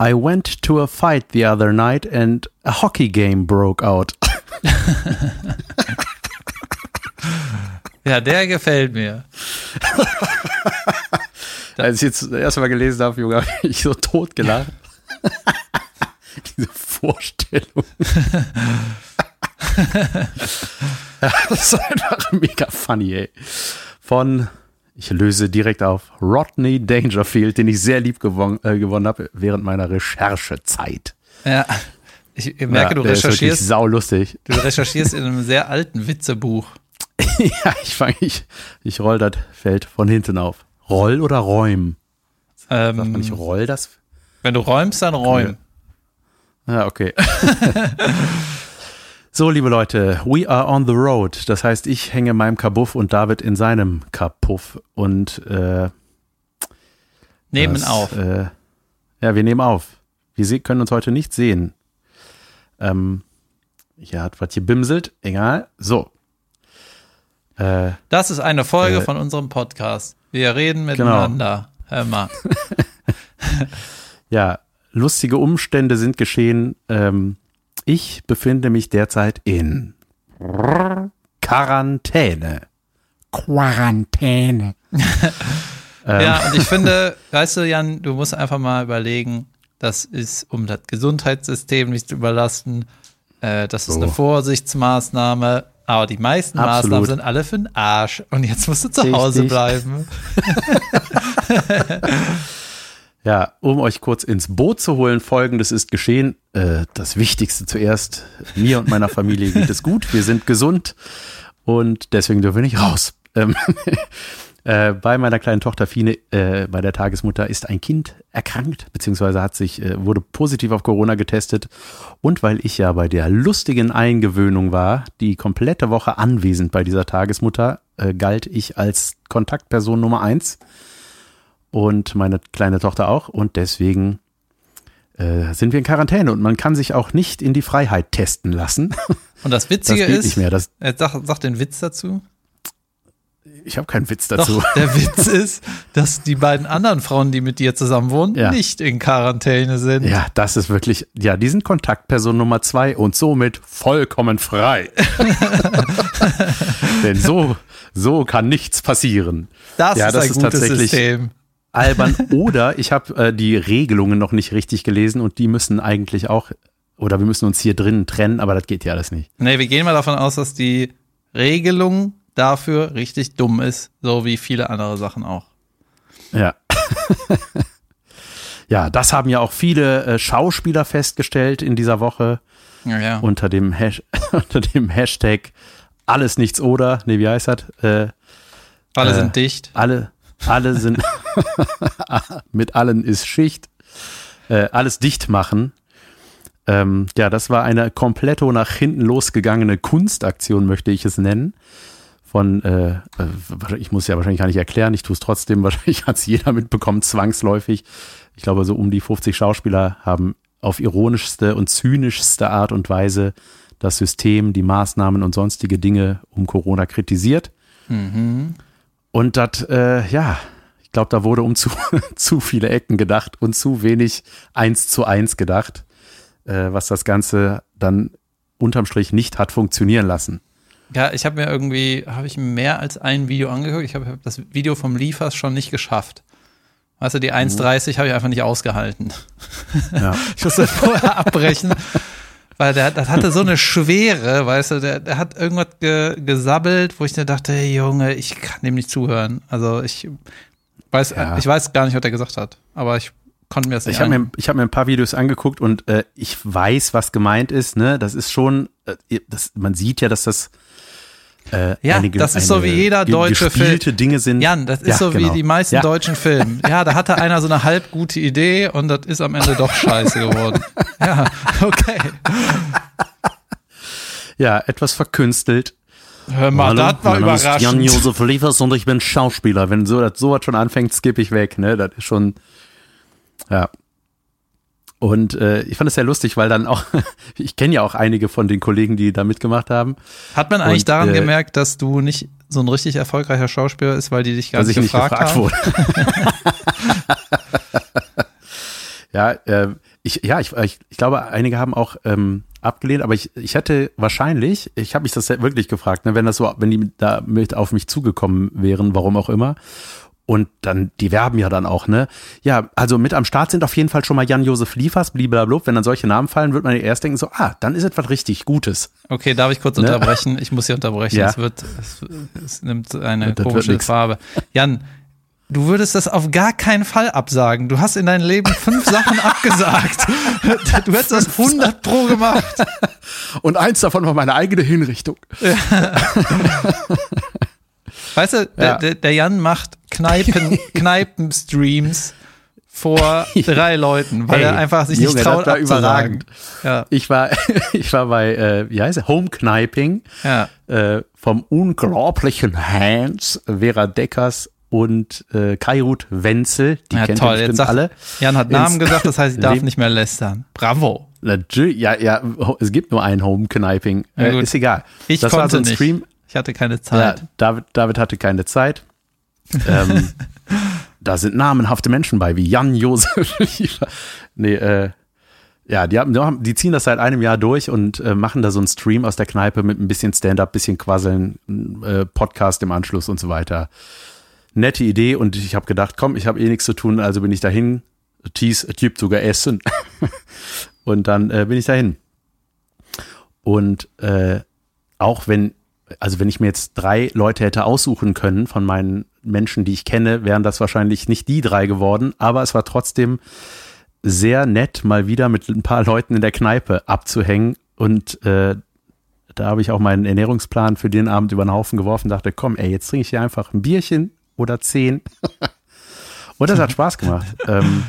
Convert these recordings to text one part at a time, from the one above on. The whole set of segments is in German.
I went to a fight the other night and a hockey game broke out. Ja, der gefällt mir. Als ich jetzt das erste Mal gelesen habe, Junge, habe ich so tot gelacht. Diese Vorstellung. ja, das ist einfach mega funny, ey. Von, ich löse direkt auf, Rodney Dangerfield, den ich sehr lieb gewonnen, äh, gewonnen habe während meiner Recherchezeit. Ja. Ich merke, ja, du der ist recherchierst, saulustig. du recherchierst in einem sehr alten Witzebuch. ja, ich fange, ich, ich roll das Feld von hinten auf. Roll oder räum? Sagt man nicht Ähm, roll das? wenn du räumst, dann räum. Ja, okay. so, liebe Leute, we are on the road. Das heißt, ich hänge in meinem Kabuff und David in seinem Kapuff. Und äh, Nehmen das, auf. Äh, ja, wir nehmen auf. Wir können uns heute nicht sehen. Ähm, hier hat was gebimselt. Egal. So. Äh, Das ist eine Folge äh, von unserem Podcast. Wir reden miteinander. Hör mal. ja, lustige Umstände sind geschehen. Ähm, ich befinde mich derzeit in Quarantäne. Quarantäne. Ähm. Ja, und ich finde, weißt du, Jan, du musst einfach mal überlegen, das ist, um das Gesundheitssystem nicht zu überlasten, äh, das ist So. eine Vorsichtsmaßnahme, aber die meisten Absolut. Maßnahmen sind alle für den Arsch. Und jetzt musst du zu Hause Richtig. bleiben. Ja, um euch kurz ins Boot zu holen, folgendes ist geschehen. Äh, das Wichtigste zuerst. Mir und meiner Familie geht es gut. Wir sind gesund und deswegen dürfen wir nicht raus. Ähm, äh, bei meiner kleinen Tochter Fine, äh, bei der Tagesmutter, ist ein Kind erkrankt, beziehungsweise hat sich, äh, wurde positiv auf Corona getestet. Und weil ich ja bei der lustigen Eingewöhnung war, die komplette Woche anwesend bei dieser Tagesmutter, äh, galt ich als Kontaktperson Nummer eins und meine kleine Tochter auch. Und deswegen äh, sind wir in Quarantäne und man kann sich auch nicht in die Freiheit testen lassen. Und das Das Witzige geht ist, nicht mehr. Das, äh, sag, sag den Witz dazu. ich habe keinen Witz dazu. Doch, der Witz ist, dass die beiden anderen Frauen, die mit dir zusammen wohnen, Ja. nicht in Quarantäne sind. Ja, das ist wirklich, ja, die sind Kontaktperson Nummer zwei und somit vollkommen frei. Denn so, so kann nichts passieren. Das Ja, ist das ein ist gutes tatsächlich- System. Albern. Oder ich habe äh, die Regelungen noch nicht richtig gelesen und die müssen eigentlich auch, oder wir müssen uns hier drinnen trennen, aber das geht ja alles nicht. Nee, wir gehen mal davon aus, dass die Regelung dafür richtig dumm ist, so wie viele andere Sachen auch. Ja. ja, das haben ja auch viele äh, Schauspieler festgestellt in dieser Woche Ja, ja. unter dem, Hash unter dem Hashtag alles nichts oder, nee, wie heißt das? Äh, Alle äh, sind dicht. alle, alle sind, mit allen ist Schicht, äh, alles dicht machen. Ähm, ja, das war eine kompletto nach hinten losgegangene Kunstaktion, möchte ich es nennen. Von, äh, äh, ich muss ja wahrscheinlich gar nicht erklären, ich tue es trotzdem, wahrscheinlich hat es jeder mitbekommen, zwangsläufig. Ich glaube, so um die 50 Schauspieler haben auf ironischste und zynischste Art und Weise das System, die Maßnahmen und sonstige Dinge um Corona kritisiert. Mhm. Und das, äh, ja, ich glaube, da wurde um zu, zu viele Ecken gedacht und zu wenig eins zu eins gedacht, äh, was das Ganze dann unterm Strich nicht hat funktionieren lassen. Ja, ich habe mir irgendwie, habe ich mehr als ein Video angeguckt. Ich habe hab das Video vom Liefers schon nicht geschafft. Weißt du, die 1,30 habe ich einfach nicht ausgehalten. Ja. Ich musste vorher abbrechen, weil der, das hatte so eine Schwere, weißt du, der, der hat irgendwas ge, gesabbelt, wo ich mir dachte, hey, Junge, ich kann dem nicht zuhören. Also ich weiß, Ja. ich weiß gar nicht, was er gesagt hat, aber ich konnte mir das nicht Ich habe mir, ich hab mir ein paar Videos angeguckt und äh, ich weiß, was gemeint ist. Ne? Das ist schon, äh, das, man sieht ja, dass das äh, Ja, einige, das ist so wie jeder deutsche Film. Dinge sind. Jan, das ist Ja, so genau. wie die meisten ja. deutschen Filme. Ja, da hatte einer so eine halb gute Idee und das ist am Ende doch scheiße geworden. Ja, okay. Ja, etwas verkünstelt. Hör mal, Hallo, das war mein Name ist überraschend. Jan-Josef Liefers und ich bin Schauspieler. Wenn so, das sowas schon anfängt, skippe ich weg. Ne? Das ist schon, ja. Und äh, ich fand es sehr lustig, weil dann auch, ich kenne ja auch einige von den Kollegen, die da mitgemacht haben, Hat man eigentlich Und, daran äh, gemerkt, dass du nicht so ein richtig erfolgreicher Schauspieler ist, weil die dich gar nicht ich nicht gefragt, gefragt haben? Ja, äh, ich, ja, ich, ich, ich glaube, einige haben auch ähm, abgelehnt, aber ich, ich hätte wahrscheinlich, ich habe mich das wirklich gefragt, ne, wenn das so, wenn die da mit auf mich zugekommen wären, warum auch immer. Und dann, die werben ja dann auch, ne? Ja, also mit am Start sind auf jeden Fall schon mal Jan-Josef Liefers, blablabla. Wenn dann solche Namen fallen, wird man erst denken, so, ah, dann ist etwas richtig Gutes. Okay, darf ich kurz ne? unterbrechen? Ich muss hier unterbrechen. Ja. Es wird, es, es nimmt eine das komische Farbe. Jan, Du würdest das auf gar keinen Fall absagen. Du hast in deinem Leben fünf Sachen abgesagt. Du hättest das 100 pro gemacht. Und eins davon war meine eigene Hinrichtung. Ja. Weißt du, ja. der, der, Jan macht Kneipen, Kneipenstreams vor drei Leuten, weil hey, er einfach sich Junge, nicht traut das war überragend. Ja. Ich war, ich war bei, äh, wie heißt es, Homekniping ja. äh, vom unglaublichen Hans Vera Deckers und äh, Kairut Wenzel, die ja, kennt toll. Jetzt sagt, alle. Jan hat Namen gesagt, das heißt, ich darf nicht mehr lästern. Bravo. Ja, ja, es gibt nur ein Home-Kniping. Ja, äh, ist egal. Ich das konnte so nicht. Stream. Ich hatte keine Zeit. Ja, David, David hatte keine Zeit. ähm, da sind namenhafte Menschen bei, wie Jan Josef Nee, äh, ja, die, haben, die ziehen das seit einem Jahr durch und äh, machen da so einen Stream aus der Kneipe mit ein bisschen Stand-up, bisschen Quasseln, äh, Podcast im Anschluss und so weiter nette Idee und ich habe gedacht, komm, ich habe eh nichts zu tun, also bin ich dahin. Tees, Typ sogar essen. und dann äh, bin ich dahin. Und äh, auch wenn, also wenn ich mir jetzt drei Leute hätte aussuchen können von meinen Menschen, die ich kenne, wären das wahrscheinlich nicht die drei geworden, aber es war trotzdem sehr nett, mal wieder mit ein paar Leuten in der Kneipe abzuhängen und äh, da habe ich auch meinen Ernährungsplan für den Abend über den Haufen geworfen, dachte, komm, ey, jetzt trinke ich hier einfach ein Bierchen, oder zehn. Und das hat Spaß gemacht. ähm,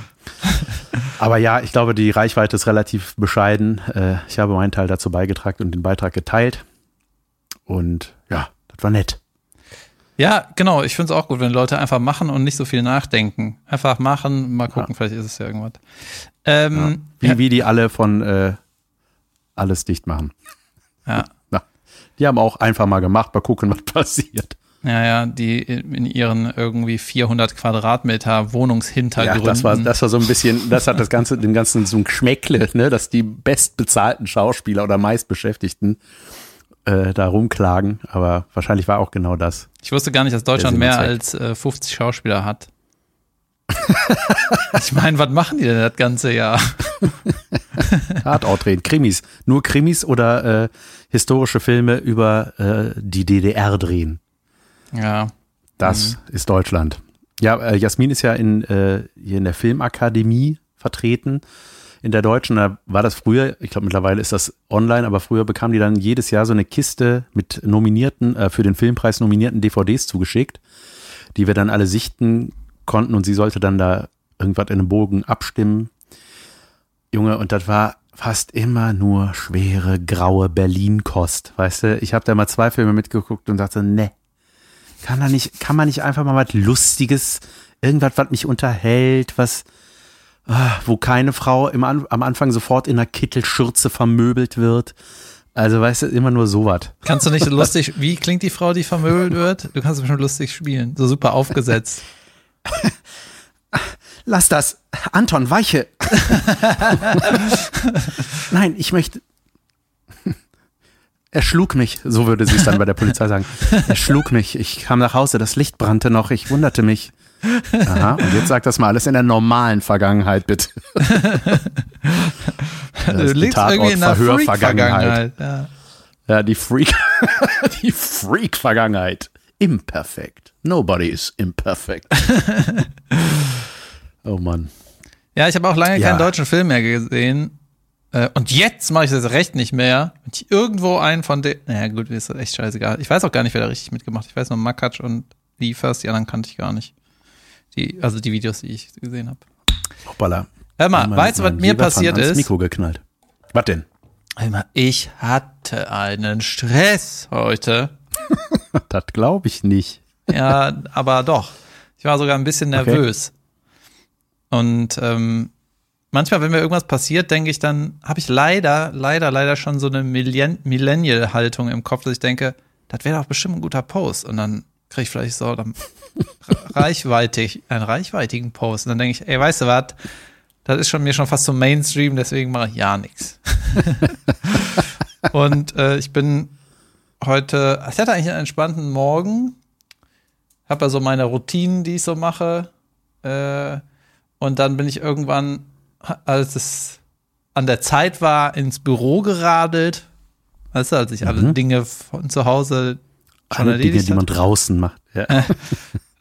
aber ja, ich glaube, die Reichweite ist relativ bescheiden. Äh, ich habe meinen Teil dazu beigetragen und den Beitrag geteilt. Und ja, das war nett. Ja, genau. Ich finde es auch gut, wenn Leute einfach machen und nicht so viel nachdenken. Einfach machen, mal gucken, ja. vielleicht ist es ja irgendwas. Ähm, ja. Wie, wie die alle von äh, alles dicht machen. Ja. Na, die haben auch einfach mal gemacht, mal gucken, was passiert. Ja, ja, die in ihren irgendwie 400 Quadratmeter Wohnungshintergründen. Ja, das war, das war so ein bisschen, das hat das Ganze, den ganzen so ein Geschmäckle, ne, dass die bestbezahlten Schauspieler oder meistbeschäftigten äh, da rumklagen. Aber wahrscheinlich war auch genau das. Ich wusste gar nicht, dass Deutschland mehr als äh, 50 Schauspieler hat. ich meine, was machen die denn das ganze Jahr? Tatort drehen, Krimis. Nur Krimis oder äh, historische Filme über äh, die DDR drehen. Ja. Das mhm. ist Deutschland. Ja, äh, Jasmin ist ja in, äh, hier in der Filmakademie vertreten. In der Deutschen, da war das früher, ich glaube mittlerweile ist das online, aber früher bekamen die dann jedes Jahr so eine Kiste mit nominierten, äh, für den Filmpreis nominierten DVDs zugeschickt, die wir dann alle sichten konnten und sie sollte dann da irgendwas in einem Bogen abstimmen. Junge, und das war fast immer nur schwere, graue Berlin-Kost. Weißt du, ich habe da mal zwei Filme mitgeguckt und dachte, ne, kann, da nicht, kann man nicht einfach mal was Lustiges, irgendwas, was mich unterhält, was, wo keine Frau im, am Anfang sofort in einer Kittelschürze vermöbelt wird. Also weißt du, immer nur sowas. Kannst du nicht lustig, wie klingt die Frau, die vermöbelt wird? Du kannst bestimmt lustig spielen, so super aufgesetzt. Lass das. Anton, weiche. Nein, ich möchte, er schlug mich, so würde sie es dann bei der Polizei sagen. Er schlug mich, ich kam nach Hause, das Licht brannte noch, ich wunderte mich. Aha, und jetzt sagt das mal alles in der normalen Vergangenheit, bitte. Das du liegst irgendwie in der Freak-Vergangenheit. Ja. ja, die Freak, die Freak-Vergangenheit. Imperfekt. Nobody is imperfect. oh Mann. Ja, ich habe auch lange ja. keinen deutschen Film mehr gesehen. Äh, und jetzt mache ich das recht nicht mehr. Wenn ich irgendwo einen von den, naja gut, ist das echt scheißegal. Ich weiß auch gar nicht, wer da richtig mitgemacht hat. Ich weiß nur Makatsch und Liefers, die anderen kannte ich gar nicht. Die, also die Videos, die ich gesehen habe. Hoppala. Hör mal, weißt du, was mir passiert ist? Mikro geknallt. Was denn? Mal, ich hatte einen Stress heute. das glaube ich nicht. ja, aber doch. Ich war sogar ein bisschen nervös. Okay. Und ähm, manchmal, wenn mir irgendwas passiert, denke ich dann, habe ich leider, leider, leider schon so eine Millennial-Haltung im Kopf, dass ich denke, das wäre doch bestimmt ein guter Post. Und dann kriege ich vielleicht so dann reichweitig, einen reichweitigen Post. Und dann denke ich, ey, weißt du was? Das ist schon mir schon fast so Mainstream, deswegen mache ich ja nichts. Und äh, ich bin heute, ich hatte eigentlich einen entspannten Morgen, habe ja so meine Routinen, die ich so mache. Äh, und dann bin ich irgendwann, als es an der Zeit war, ins Büro geradelt. Weißt du, als ich alle Mhm. Dinge von zu Hause Alle Dinge, die man draußen macht. Ja.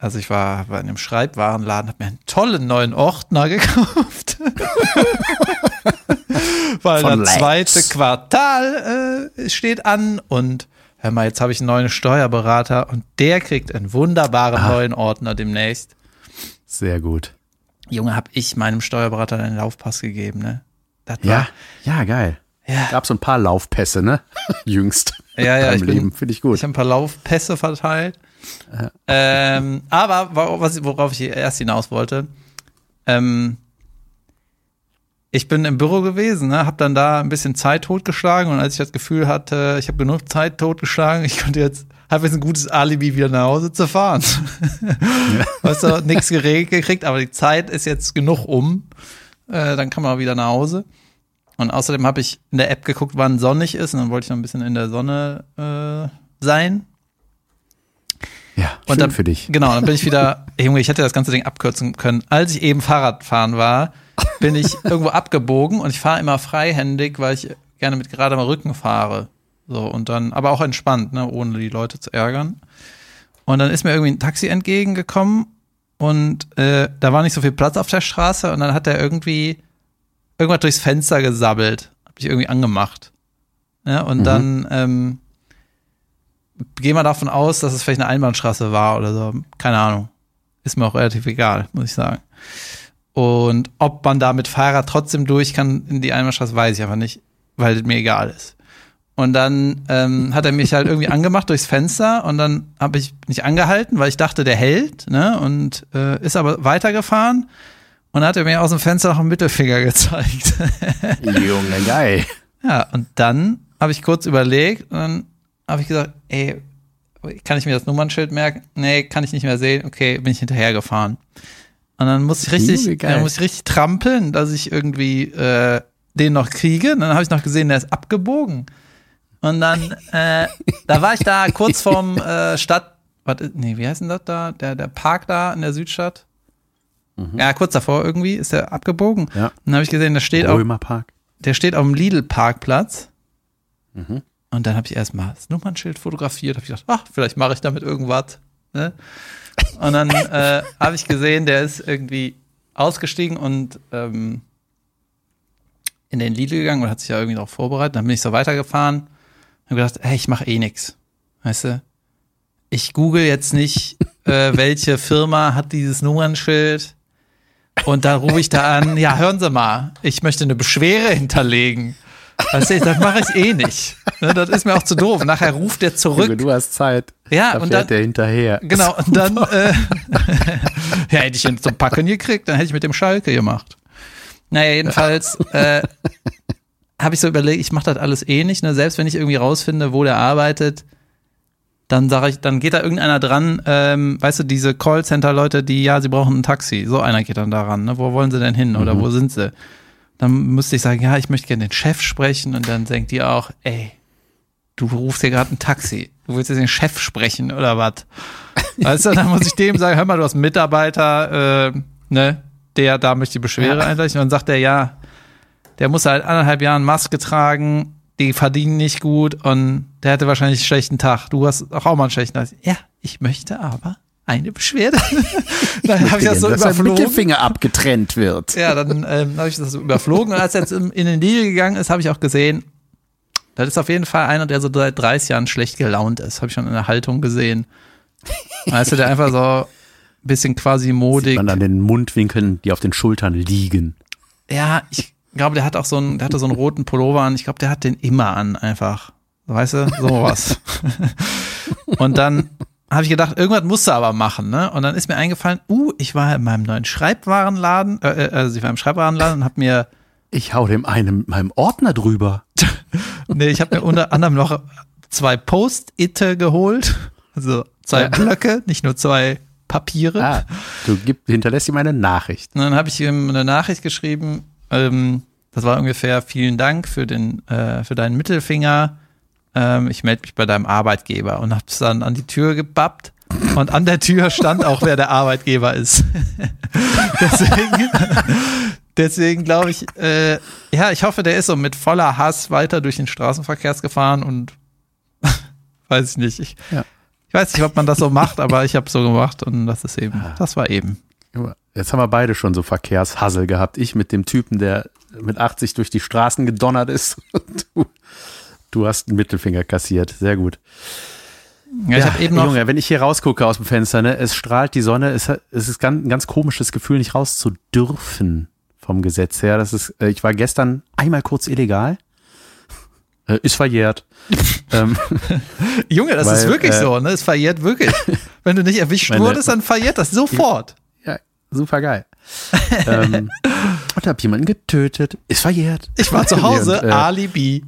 Also ich war bei einem Schreibwarenladen, habe mir einen tollen neuen Ordner gekauft. Weil Von das zweite Quartal äh, steht an und hör mal, jetzt habe ich einen neuen Steuerberater und der kriegt einen wunderbaren Ah. neuen Ordner demnächst. Sehr gut. Junge, habe ich meinem Steuerberater einen Laufpass gegeben, ne? Das Ja, ja, geil. ja, Gab so ein paar Laufpässe, ne? Jüngst. Ja, ja, ich Leben. Finde ich gut. Ich habe ein paar Laufpässe verteilt. Ähm, aber worauf ich erst hinaus wollte, ähm, ich bin im Büro gewesen, ne, habe dann da ein bisschen Zeit totgeschlagen und als ich das Gefühl hatte, ich habe genug Zeit totgeschlagen, ich konnte jetzt, habe jetzt ein gutes Alibi, wieder nach Hause zu fahren. Weißt du, nichts geregelt gekriegt, aber die Zeit ist jetzt genug um. Äh, dann kann man auch wieder nach Hause. Und außerdem habe ich in der App geguckt, wann sonnig ist und dann wollte ich noch ein bisschen in der Sonne äh, sein. ja, schön Und dann, für dich. Genau, dann bin ich wieder, Junge, ich hätte das ganze Ding abkürzen können. Als ich eben Fahrrad fahren war, bin ich irgendwo abgebogen und ich fahre immer freihändig, weil ich gerne mit geradem Rücken fahre. So, und dann, aber auch entspannt, ne, ohne die Leute zu ärgern. Und dann ist mir irgendwie ein Taxi entgegengekommen und äh, da war nicht so viel Platz auf der Straße und dann hat er irgendwie irgendwas durchs Fenster gesabbelt. Hab ich irgendwie angemacht. Ja, und Mhm. dann ähm, gehen wir davon aus, dass es vielleicht eine Einbahnstraße war oder so. Keine Ahnung. Ist mir auch relativ egal, muss ich sagen. Und ob man da mit Fahrrad trotzdem durch kann in die Einbahnstraße, weiß ich einfach nicht, weil es mir egal ist. Und dann ähm, hat er mich halt irgendwie angemacht durchs Fenster und dann habe ich nicht angehalten, weil ich dachte, der hält, ne? Und äh, ist aber weitergefahren und dann hat er mir aus dem Fenster noch einen Mittelfinger gezeigt. Junge, geil. Ja, und dann habe ich kurz überlegt und dann habe ich gesagt, ey, kann ich mir das Nummernschild merken? Nee, kann ich nicht mehr sehen. Okay, bin ich hinterhergefahren. Und dann musste ich richtig, Junge, dann musste ich richtig trampeln, dass ich irgendwie äh, den noch kriege. Und dann habe ich noch gesehen, der ist abgebogen. Und dann, äh, da war ich da kurz vorm äh, Stadt, was, ist- nee, wie heißt denn das da? Der, der Park da in der Südstadt. Ja, kurz davor irgendwie ist der abgebogen. Ja. Und dann habe ich gesehen, der steht auf, Römerpark. der steht auf dem Lidl-Parkplatz. Mhm. Und dann habe ich erstmal das Nummernschild fotografiert. Habe ich gedacht, ach, vielleicht mache ich damit irgendwas. Ne? Und dann äh, habe ich gesehen, der ist irgendwie ausgestiegen und ähm, in den Lidl gegangen und hat sich ja irgendwie darauf vorbereitet. Dann bin ich so weitergefahren. Habe gedacht, hey, ich mache eh nix. Weißt du? Ich google jetzt nicht, äh, welche Firma hat dieses Nummernschild. Und dann rufe ich da an, ja, hören Sie mal, ich möchte eine Beschwere hinterlegen. Weißt du, das mache ich eh nicht. Ne, das ist mir auch zu doof. Nachher ruft der zurück. du hast Zeit. Ja, da und fährt dann- der hinterher. Genau, und dann äh, ja, hätte ich ihn zum Packen gekriegt, dann hätte ich mit dem Schalke gemacht. Naja, jedenfalls äh, habe ich so überlegt, ich mache das alles eh nicht. Ne? Selbst wenn ich irgendwie rausfinde, wo der arbeitet, dann sage ich, dann geht da irgendeiner dran, ähm, weißt du, diese Callcenter-Leute, die, ja, sie brauchen ein Taxi. So einer geht dann daran, ne? Wo wollen sie denn hin oder wo sind sie? Dann müsste ich sagen, ja, ich möchte gerne den Chef sprechen und dann denkt die auch, ey, du rufst hier gerade ein Taxi. Du willst jetzt den Chef sprechen oder was? Weißt du, dann muss ich dem sagen, hör mal, du hast einen Mitarbeiter, äh, ne, der da möchte die Beschwere einreichen. Und dann sagt er, ja, der muss seit anderthalb Jahren Maske tragen, die verdienen nicht gut und der hatte wahrscheinlich einen schlechten Tag. Du hast auch, auch mal einen schlechten Tag. Ja, ich möchte aber eine Beschwerde. dann habe ich das so dass überflogen. Mittelfinger abgetrennt wird. Ja, dann ähm, habe ich das so überflogen. Und als er jetzt in, in den Deal gegangen ist, habe ich auch gesehen, das ist auf jeden Fall einer, der so seit 30 Jahren schlecht gelaunt ist. Habe ich schon in der Haltung gesehen. Weißt du, der einfach so ein bisschen quasi modig. Man an den Mundwinkeln, die auf den Schultern liegen. Ja, ich glaube, der hat auch so einen, der hatte so einen roten Pullover an. Ich glaube, der hat den immer an, einfach. Weißt du, sowas. Und dann habe ich gedacht, irgendwas musst du aber machen, ne? Und dann ist mir eingefallen, uh, ich war in meinem neuen Schreibwarenladen, äh, äh, also ich war im Schreibwarenladen und habe mir Ich hau dem einen meinem Ordner drüber. Nee, ich habe mir unter anderem noch zwei Post-Itte geholt. Also zwei Ja. Blöcke, nicht nur zwei Papiere. Ah, du gib, hinterlässt ihm eine Nachricht. Und dann habe ich ihm eine Nachricht geschrieben, ähm, das war ungefähr, vielen Dank für, den, äh, für deinen Mittelfinger. Ähm, ich melde mich bei deinem Arbeitgeber und habe es dann an die Tür gebappt. Und an der Tür stand auch, wer der Arbeitgeber ist. deswegen deswegen glaube ich, äh, ja, ich hoffe, der ist so mit voller Hass weiter durch den Straßenverkehr gefahren und weiß ich nicht. Ich, Ja. ich weiß nicht, ob man das so macht, aber ich habe so gemacht und das ist eben, das war eben. Jetzt haben wir beide schon so Verkehrshassel gehabt. Ich mit dem Typen, der mit 80 durch die Straßen gedonnert ist. Und du, du hast einen Mittelfinger kassiert. Sehr gut. Ja, ich habe eben noch, Junge, wenn ich hier rausgucke aus dem Fenster, ne, es strahlt die Sonne, es, es ist ganz, ein ganz komisches Gefühl, nicht raus zu dürfen vom Gesetz her. Das ist, äh, ich war gestern einmal kurz illegal. Äh, ist verjährt. ähm, Junge, das Weil, ist wirklich äh, so, ne? Es verjährt wirklich. Wenn du nicht erwischt Meine- wurdest, dann verjährt das sofort. Ja, super geil. ähm, und hab jemanden getötet. Ist verjährt. Ich war zu Hause, und, äh, Alibi.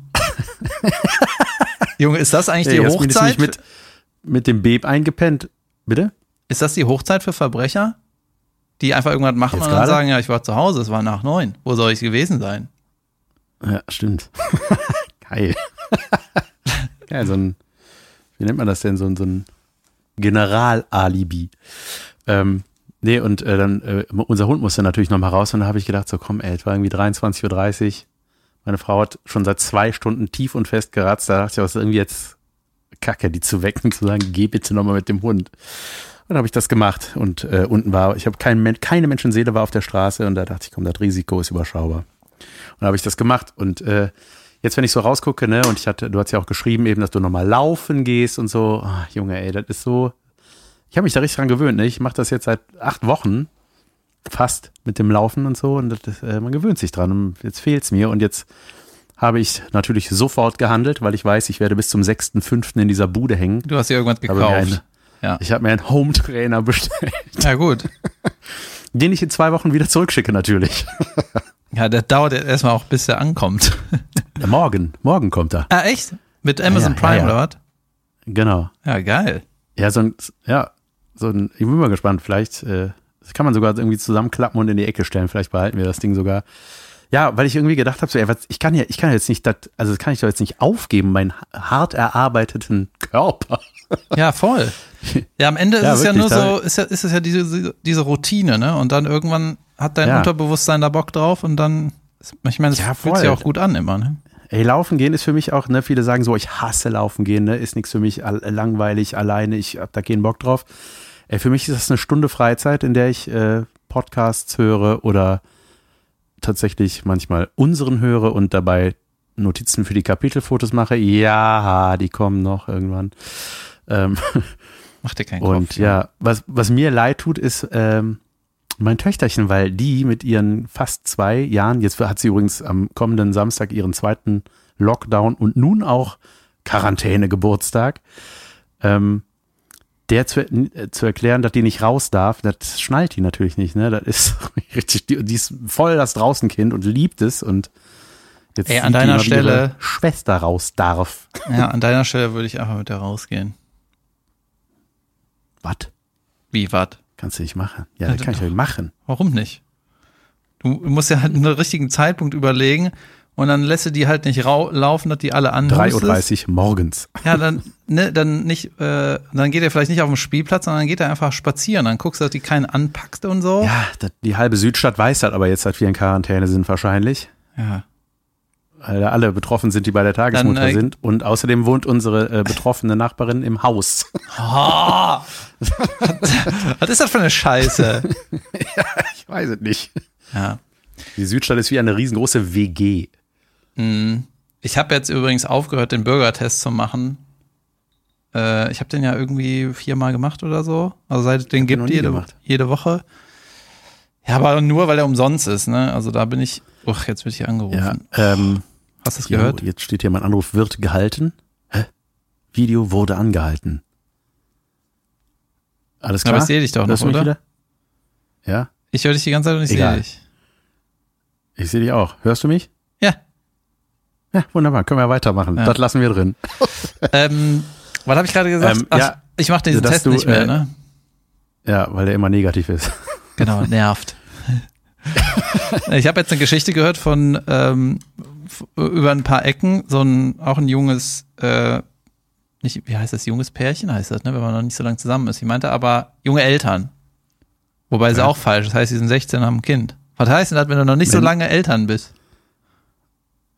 Junge, ist das eigentlich die ist Hochzeit? mit, mit dem Beb eingepennt. Bitte? Ist das die Hochzeit für Verbrecher? Die einfach irgendwas machen Jetzt und dann sagen, ja, ich war zu Hause, es war nach neun. Wo soll ich gewesen sein? Ja, stimmt. Geil. Geil, so ein, wie nennt man das denn, so ein, so ein General-Alibi. Ähm, nee, und äh, dann, äh, unser Hund musste natürlich noch mal raus und da habe ich gedacht, so komm, ey, es war irgendwie 23.30 Uhr. Meine Frau hat schon seit zwei Stunden tief und fest geratzt. Da dachte ich, was ist irgendwie jetzt Kacke, die zu wecken, zu sagen, geh bitte noch mal mit dem Hund. Und dann habe ich das gemacht und äh, unten war, ich habe kein, keine Menschenseele war auf der Straße und da dachte ich, komm, das Risiko ist überschaubar. Und dann habe ich das gemacht. Und äh, jetzt, wenn ich so rausgucke, ne, und ich hatte, du hast ja auch geschrieben, eben, dass du nochmal laufen gehst und so, ah, Junge, ey, das ist so. Ich habe mich da richtig dran gewöhnt, ne? Ich mache das jetzt seit acht Wochen fast mit dem Laufen und so. Und das, äh, man gewöhnt sich dran. Und jetzt fehlt's mir. Und jetzt habe ich natürlich sofort gehandelt, weil ich weiß, ich werde bis zum 6.5. in dieser Bude hängen. Du hast dir irgendwas gekauft. einen, Ja. Ich habe mir einen Home-Trainer bestellt, ja, gut. den ich in zwei Wochen wieder zurückschicke, natürlich. Ja, der dauert jetzt erstmal auch, bis der ankommt. Ja, morgen, morgen kommt er. ah, echt? Mit Amazon ja, Prime ja, ja. oder was? Genau. Ja, geil. Ja, so ein, ja, so ein, ich bin mal gespannt, vielleicht, äh, das kann man sogar irgendwie zusammenklappen und in die Ecke stellen, vielleicht behalten wir das Ding sogar. Ja, weil ich irgendwie gedacht habe, so, ey, was, ich kann ja, ich kann ja jetzt nicht, das, also das kann ich doch jetzt nicht aufgeben, meinen hart erarbeiteten Körper. Ja, voll. Ja, am Ende ist Ja, es ja wirklich, nur da- so, ist, ja, ist es ja diese, diese Routine, ne? Und dann irgendwann hat dein Ja. Unterbewusstsein da Bock drauf und dann, ich meine, es Ja, fühlt sich auch gut an immer, ne? Ey, laufen gehen ist für mich auch, ne, viele sagen so, ich hasse laufen gehen, ne, ist nichts für mich langweilig, alleine, ich hab da keinen Bock drauf. Ey, für mich ist das eine Stunde Freizeit, in der ich äh, Podcasts höre oder tatsächlich manchmal unseren höre und dabei Notizen für die Kapitelfotos mache. Ja, die kommen noch irgendwann. Ähm, Mach dir keinen und Kopf. ja, was, was mir leid tut, ist ähm, mein Töchterchen, weil die mit ihren fast zwei Jahren, jetzt hat sie übrigens am kommenden Samstag ihren zweiten Lockdown und nun auch Quarantäne-Geburtstag, ähm, der zu, äh, zu erklären, dass die nicht raus darf, das schnallt die natürlich nicht, ne? Das ist richtig, die, die ist voll das Draußenkind und liebt es und jetzt Ey, an sieht die deiner ihre Stelle- Schwester raus darf. Ja, an deiner Stelle würde ich einfach mit der rausgehen. Was? Wie, was? Kannst du nicht machen. Ja, Ja, das kann ich doch. doch machen. Warum nicht? Du musst ja halt einen richtigen Zeitpunkt überlegen und dann lässt du die halt nicht rau laufen, dass die alle anhustest. 3.30 Uhr morgens. Ja, dann, ne, dann nicht, äh, dann geht er vielleicht nicht auf den Spielplatz, sondern dann geht er einfach spazieren. Dann guckst du, dass die keinen anpackst und so. Ja, die halbe Südstadt weiß das aber jetzt, dass wir in Quarantäne sind wahrscheinlich. Ja. Weil da alle betroffen sind, die bei der Tagesmutter Dann, äh, sind. Und außerdem wohnt unsere äh, betroffene Nachbarin im Haus. Oh, was ist das für eine Scheiße? Ich weiß es nicht. Ja. Die Südstadt ist wie eine riesengroße WG. Mhm. Ich habe jetzt übrigens aufgehört, den Bürgertest zu machen. Äh, ich habe den ja irgendwie viermal gemacht oder so. Also seit es den gibt jede, gemacht. jede Woche. Ja, aber nur, weil er umsonst ist, ne? Also da bin ich, uch, jetzt wird hier angerufen. Ja, ähm, Hast du es gehört? jetzt steht hier, mein Anruf wird gehalten. Hä? Video wurde angehalten. Alles Aber klar? ich sehe dich doch noch, oder? wieder? Ja, Ich höre dich die ganze Zeit und ich sehe dich. ich sehe dich auch. Hörst du mich? Ja. Wunderbar. Können wir weitermachen. Ja. Das lassen wir drin. ähm, was habe ich gerade gesagt? Ähm, Ach, ja, ich mache diesen Test du, nicht mehr, äh, ne? Ja, weil der immer negativ ist. Genau, nervt. ich habe jetzt eine Geschichte gehört von ähm, über ein paar Ecken, so ein auch ein junges, äh, nicht, wie heißt das, junges Pärchen heißt das, ne, wenn man noch nicht so lange zusammen ist. Ich meinte aber junge Eltern. Wobei ist Ja. auch falsch. Das heißt, sie sind 16 und haben ein Kind. Was heißt denn das, wenn du noch nicht so Wenn- lange Eltern bist?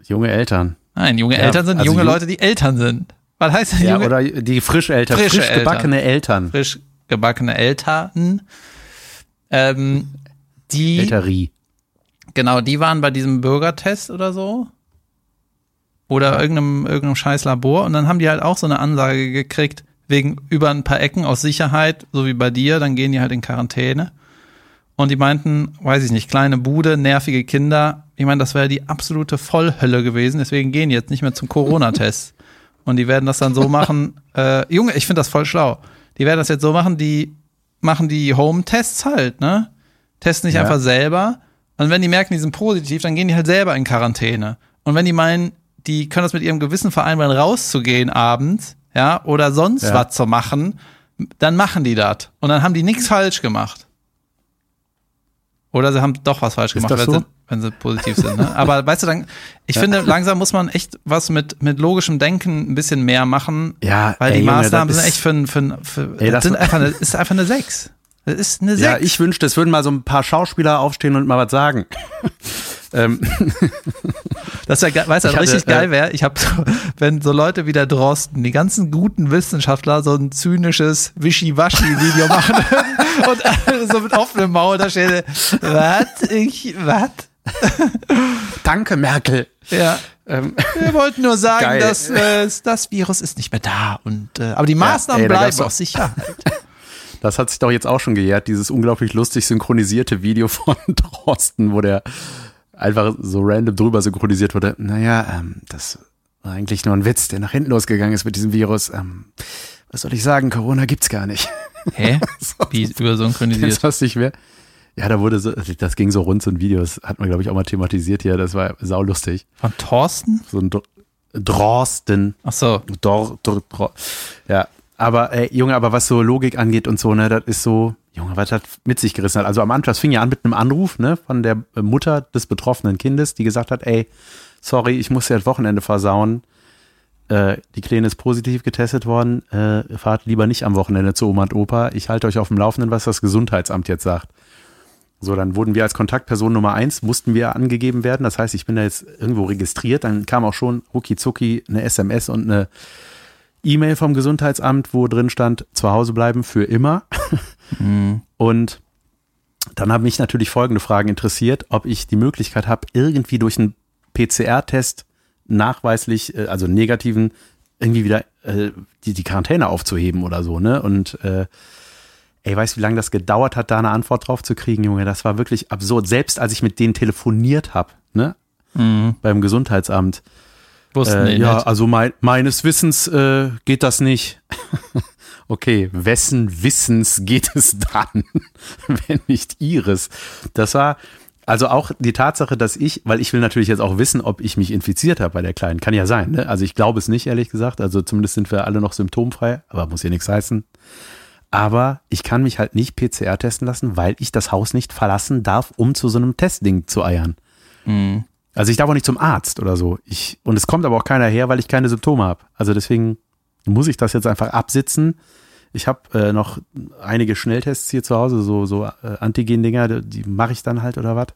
Junge Eltern. Nein, junge Ja, Eltern sind also junge ju- Leute, die Eltern sind. Was heißt denn Ja, junge, oder die Frischeltern, Frische frisch gebackene Eltern. frisch gebackene Eltern? Ähm, die, Elterie. genau, die waren bei diesem Bürgertest oder so. Oder irgendeinem, irgendeinem scheiß Labor. Und dann haben die halt auch so eine Ansage gekriegt, wegen über ein paar Ecken aus Sicherheit, so wie bei dir, dann gehen die halt in Quarantäne. Und die meinten, weiß ich nicht, kleine Bude, nervige Kinder. Ich meine, das wäre die absolute Vollhölle gewesen, deswegen gehen die jetzt nicht mehr zum Corona-Test. Und die werden das dann so machen, äh, Junge, ich finde das voll schlau. Die werden das jetzt so machen, die machen die Home-Tests halt, ne? Testen sich Ja. einfach selber. Und wenn die merken, die sind positiv, dann gehen die halt selber in Quarantäne. Und wenn die meinen, die können das mit ihrem Gewissen vereinbaren, rauszugehen abends, ja, oder sonst Ja. was zu machen, dann machen die das. Und dann haben die nichts falsch gemacht. Oder sie haben doch was falsch gemacht, das wenn, so? sie, wenn sie positiv sind. Ne? Aber weißt du, dann, ich finde, langsam muss man echt was mit, mit logischem Denken ein bisschen mehr machen, Ja, weil ey, die Junge, Maßnahmen sind echt für, für, für Ey, das- sind einfach eine, ist einfach eine 6. Das ist eine 6. Ja, ich wünschte, es würden mal so ein paar Schauspieler aufstehen und mal was sagen. ähm, Das wäre geil, weißt du, was richtig äh, geil wäre, ich habe so, wenn so Leute wie der Drosten, die ganzen guten Wissenschaftler so ein zynisches Wischiwaschi-Video machen und alle so mit offenem Maul da steht, was, ich, was? danke, Merkel. Ja, Ähm, wir wollten nur sagen, Geil. dass äh, das Virus ist nicht mehr da und äh, aber die Maßnahmen ey, da bleiben gab's doch- auch sicher. das hat sich doch jetzt auch schon gejährt, dieses unglaublich lustig synchronisierte Video von Drosten, wo der einfach so random drüber synchronisiert wurde. Naja, ähm, das war eigentlich nur ein Witz, der nach hinten losgegangen ist mit diesem Virus. Ähm, was soll ich sagen? Corona gibt's gar nicht. Hä? Wie übersynchronisiert? Das nicht mehr? Ja, da wurde so, das ging so rund, so ein Video, das hat man, glaube ich, auch mal thematisiert hier, das war saulustig. Von Thorsten? So ein Dr Drosten, Ach so. Dor, Dor, Dor, ja, aber ey, Junge, aber was so Logik angeht und so, ne, das ist so, Junge, was das mit sich gerissen hat. Also am Anfang, das fing ja an mit einem Anruf, ne, von der Mutter des betroffenen Kindes, die gesagt hat, ey, sorry, ich muss ja das Wochenende versauen. Äh, die Kleine ist positiv getestet worden, äh, fahrt lieber nicht am Wochenende zu Oma und Opa. Ich halte euch auf dem Laufenden, was das Gesundheitsamt jetzt sagt. So, dann wurden wir als Kontaktperson Nummer eins, mussten wir angegeben werden. Das heißt, ich bin da jetzt irgendwo registriert. Dann kam auch schon rucki zucki eine SMS und eine E-Mail vom Gesundheitsamt, wo drin stand, zu Hause bleiben für immer. Und dann haben mich natürlich folgende Fragen interessiert, ob ich die Möglichkeit habe, irgendwie durch einen PCR-Test nachweislich, äh, also negativen, irgendwie wieder äh, die, die Quarantäne aufzuheben oder so, ne? Und äh, ey, weißt du, wie lange das gedauert hat, da eine Antwort drauf zu kriegen, Junge? Das war wirklich absurd. Selbst als ich mit denen telefoniert habe, ne? Mhm. Beim Gesundheitsamt. Wussten Äh, ja, nicht. also mein, meines Wissens äh, geht das nicht. okay, wessen Wissens geht es dann, wenn nicht ihres? Das war also auch die Tatsache, dass ich, weil ich will natürlich jetzt auch wissen, ob ich mich infiziert habe bei der Kleinen, kann ja sein. Ne? Also ich glaube es nicht, ehrlich gesagt. Also zumindest sind wir alle noch symptomfrei, aber muss ja nichts heißen. Aber ich kann mich halt nicht PCR testen lassen, weil ich das Haus nicht verlassen darf, um zu so einem Testding zu eiern. Mhm. Also ich darf auch nicht zum Arzt oder so. Ich, und es kommt aber auch keiner her, weil ich keine Symptome habe. Also deswegen muss ich das jetzt einfach absitzen. Ich habe äh, noch einige Schnelltests hier zu Hause, so, so äh, Antigen-Dinger, die, mache ich dann halt oder was.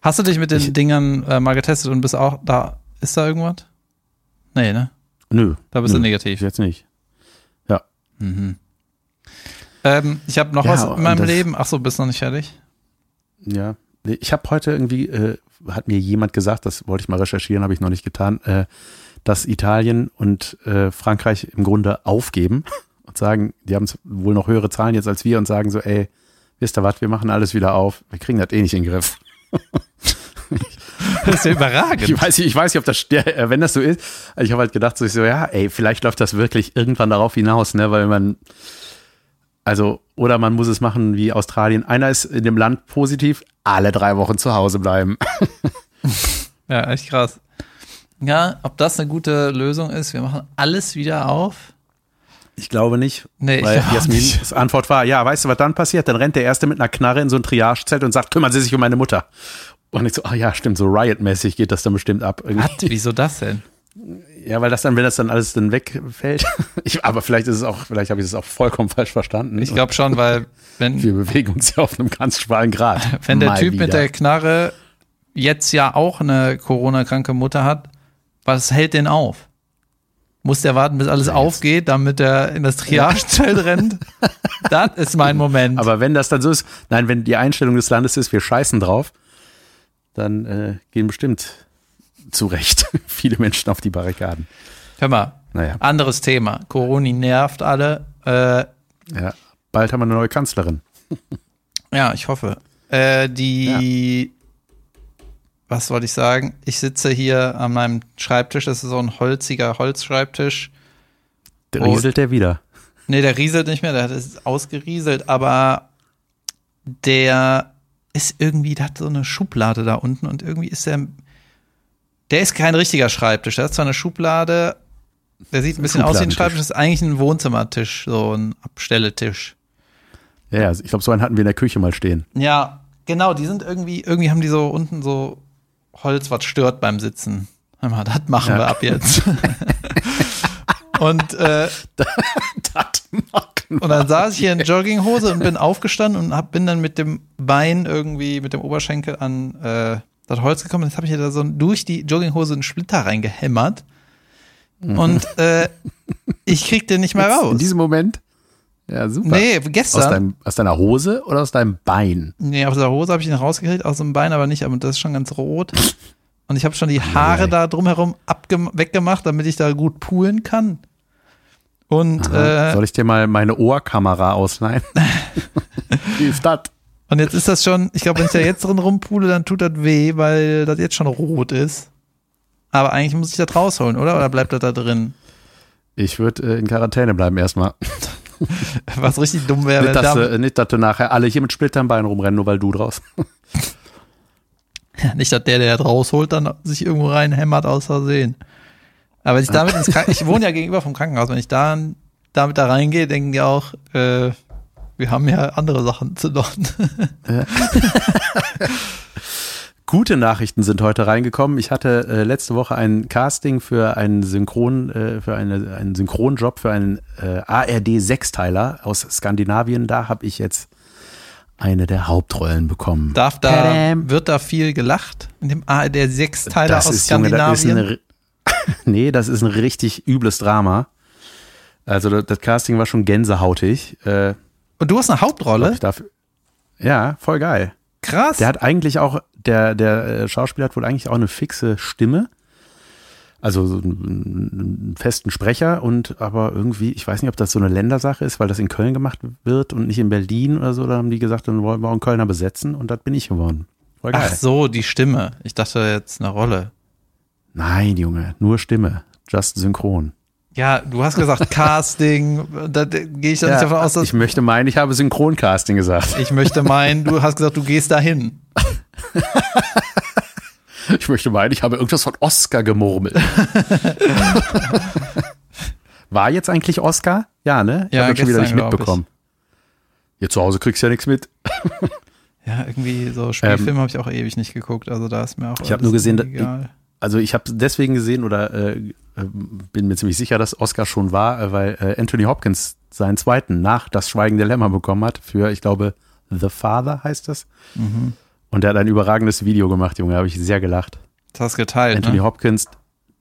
Hast du dich mit den Ich- Dingern äh, mal getestet und bist auch da? Ist da irgendwas? Nee, ne? Nö. Da bist nö, du negativ. Jetzt nicht. Mhm. Ähm, ich habe noch Ja, was in meinem Leben. Ach so, bist noch nicht fertig? Ja. Ich habe heute irgendwie, äh, hat mir jemand gesagt, das wollte ich mal recherchieren, habe ich noch nicht getan, äh, dass Italien und äh, Frankreich im Grunde aufgeben und sagen, die haben wohl noch höhere Zahlen jetzt als wir und sagen so, ey, wisst ihr was, wir machen alles wieder auf, wir kriegen das eh nicht in den Griff. Das ist ja überragend. Ich weiß nicht, ich weiß nicht, ob das, äh, wenn das so ist, ich habe halt gedacht, so, ich so, ja, ey, vielleicht läuft das wirklich irgendwann darauf hinaus, ne, weil man, also, oder man muss es machen wie Australien. Einer ist in dem Land positiv, alle drei Wochen zu Hause bleiben. Ja, echt krass. Ja, ob das eine gute Lösung ist, wir machen alles wieder auf. Ich glaube nicht. Nee, weil ich auch nicht. Antwort war, ja, weißt du, was dann passiert? Dann rennt der Erste mit einer Knarre in so ein Triagezelt und sagt, kümmern Sie sich um meine Mutter. Und ich so, ah ja, stimmt, so Riot-mäßig geht das dann bestimmt ab. Irgendwie. Was? Wieso das denn? Ja, weil das dann, wenn das dann alles dann wegfällt. Ich, aber vielleicht ist es auch, vielleicht habe ich das auch vollkommen falsch verstanden. Ich glaube schon, weil wenn, wir bewegen uns ja auf einem ganz schmalen Grad. wenn der Mal Typ wieder. mit der Knarre jetzt ja auch eine Corona-kranke Mutter hat, was hält den auf? Muss der warten, bis alles aufgeht, damit er in das Triagezelt rennt? Das ist mein Moment. Aber wenn das dann so ist, nein, wenn die Einstellung des Landes ist, wir scheißen drauf, dann äh, gehen bestimmt zu Recht viele Menschen auf die Barrikaden. Hör mal, Naja, anderes Thema. Corona nervt alle. Äh, ja. Bald haben wir eine neue Kanzlerin. Ja, ich hoffe. Äh, die, was wollte ich sagen? Ich sitze hier an meinem Schreibtisch. Das ist so ein holziger Holzschreibtisch. Der rieselt der wieder. Nee, der rieselt nicht mehr, der ist ausgerieselt, aber der ist irgendwie, der hat so eine Schublade da unten und irgendwie ist der, der ist kein richtiger Schreibtisch. Der hat zwar eine Schublade, der sieht ein bisschen aus wie ein. Schreibtisch, das ist eigentlich ein Wohnzimmertisch, so ein Abstelletisch. Ja, ich glaube, so einen hatten wir in der Küche mal stehen. Ja, genau, die sind irgendwie, irgendwie haben die so unten so Holz, was stört beim Sitzen. Hör mal, das machen Ja. wir ab jetzt. und, äh, und dann saß ich hier in Jogginghose und bin aufgestanden und hab, bin dann mit dem Bein irgendwie, mit dem Oberschenkel an äh, das Holz gekommen. Jetzt habe ich da so durch die Jogginghose einen Splitter reingehämmert. Und äh, ich krieg den nicht mehr In raus. diesem Moment? Ja, super. Nee, Aus, gestern. deinem, aus deiner Hose oder aus deinem Bein? Nee, aus der Hose habe ich ihn rausgekriegt, aus dem Bein aber nicht, aber das ist schon ganz rot. Und ich habe schon die Haare da drumherum weggemacht, damit ich da gut poolen kann. Und, Aha. äh, Soll ich dir mal meine Ohrkamera ausleihen? Wie ist das? und jetzt ist das schon, ich glaube, wenn ich da jetzt drin rumpule, dann tut das weh, weil das jetzt schon rot ist. Aber eigentlich muss ich das rausholen, oder? Oder bleibt das da drin? Ich würde äh, in Quarantäne bleiben erstmal. Was richtig dumm wäre, Nicht, wenn dass, da, nicht, dass du nachher alle hier mit Splitter am Bein rumrennen, nur weil du draus. nicht, dass der, der das rausholt, dann sich irgendwo reinhämmert aus Versehen. Aber wenn ich damit ins Krankenhaus, ich wohne ja gegenüber vom Krankenhaus, wenn ich da damit da reingehe, denken die auch, äh, wir haben ja andere Sachen zu tun. Gute Nachrichten sind heute reingekommen. Ich hatte äh, letzte Woche ein Casting für einen Synchron, äh, für eine, einen Synchronjob für einen äh, ARD Sechsteiler aus Skandinavien. Da habe ich jetzt eine der Hauptrollen bekommen. Darf da, Tadam. wird da viel gelacht in dem ARD Sechsteiler das aus ist, Junge, das ist Skandinavien? eine, nee, das ist ein richtig übles Drama. Also das, das Casting war schon gänsehautig. Äh, Und du hast eine Hauptrolle? ich darf, ja, voll geil. Krass. Der hat eigentlich auch, der, der äh, Schauspieler hat wohl eigentlich auch eine fixe Stimme. Also so einen, einen festen Sprecher und aber irgendwie, ich weiß nicht, ob das so eine Ländersache ist, weil das in Köln gemacht wird und nicht in Berlin oder so. Da haben die gesagt, dann wollen wir auch einen Kölner besetzen und das bin ich geworden. Ach so, die Stimme. Ich dachte jetzt eine Rolle. Nein, Junge, nur Stimme. Just synchron. Ja, du hast gesagt Casting. Da gehe ich dann nicht davon aus, dass ich möchte meinen, ich habe Synchroncasting gesagt. ich möchte meinen, du hast gesagt, du gehst dahin. Ich möchte meinen, ich habe irgendwas von Oscar gemurmelt. War jetzt eigentlich Oscar? Ja, ne? Ich Ja, habe das schon wieder nicht mitbekommen. Hier zu Hause kriegst du ja nichts mit. Ja, irgendwie so Spielfilme habe ich auch ewig nicht geguckt. Also da ist mir auch. Ähm, Ich hab alles nur gesehen, egal. Also ich habe deswegen gesehen oder äh, äh, bin mir ziemlich sicher, dass Oscar schon war, äh, weil äh, Anthony Hopkins seinen zweiten nach Das Schweigen der Lämmer bekommen hat für, ich glaube, The Father heißt das. Mhm. Und der hat ein überragendes Video gemacht, Junge, habe ich sehr gelacht. Das hast geteilt, Anthony ne? Hopkins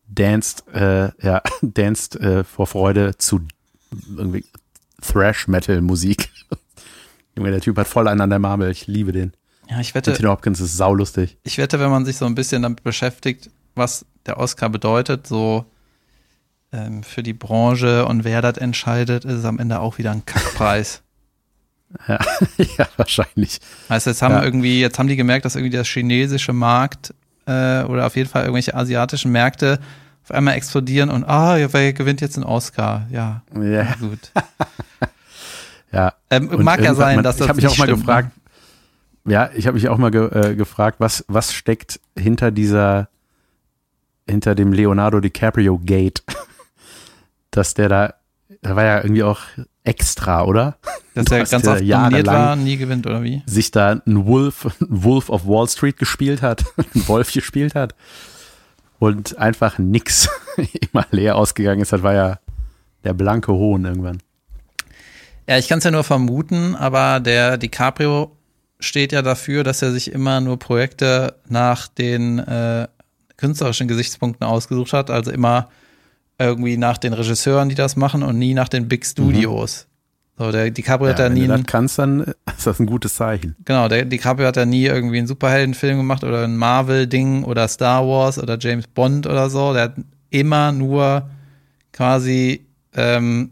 danced, äh, ja, danced äh, vor Freude zu irgendwie Thrash-Metal-Musik. Junge, der Typ hat voll einen an der Marmel. Ich liebe den. Ja, ich wette, Anthony Hopkins ist saulustig. ich wette, wenn man sich so ein bisschen damit beschäftigt, was der Oscar bedeutet, so ähm, für die Branche und wer das entscheidet, ist es am Ende auch wieder ein Kackpreis. Ja, ja wahrscheinlich. Du, jetzt haben Ja. irgendwie, jetzt haben die gemerkt, dass irgendwie der chinesische Markt äh, oder auf jeden Fall irgendwelche asiatischen Märkte auf einmal explodieren und ah, ja, wer gewinnt jetzt einen Oscar? Ja, Ja, gut. ja. Ähm, mag ja sein, dass das Ich habe mich auch mal stimmt, gefragt, ja, ich habe mich auch mal ge, äh, gefragt, was, was steckt hinter dieser, hinter dem Leonardo DiCaprio Gate, dass der da da war ja irgendwie auch extra, oder? Dass er ganz oft jahrelang- war, nie gewinnt, oder wie? Sich da ein Wolf, ein Wolf of Wall Street gespielt hat, ein Wolf gespielt hat und einfach nix immer leer ausgegangen ist. Das war ja der blanke Hohn irgendwann. Ja, ich kann es ja nur vermuten, aber der DiCaprio steht ja dafür, dass er sich immer nur Projekte nach den äh, künstlerischen Gesichtspunkten ausgesucht hat, also immer irgendwie nach den Regisseuren, die das machen und nie nach den Big Studios. So, der DiCaprio hat ja wenn nie du einen, das kannst, dann ist das ein gutes Zeichen. genau, der DiCaprio hat ja nie irgendwie einen Superheldenfilm gemacht oder ein Marvel-Ding oder Star Wars oder James Bond oder so. Der hat immer nur quasi ähm,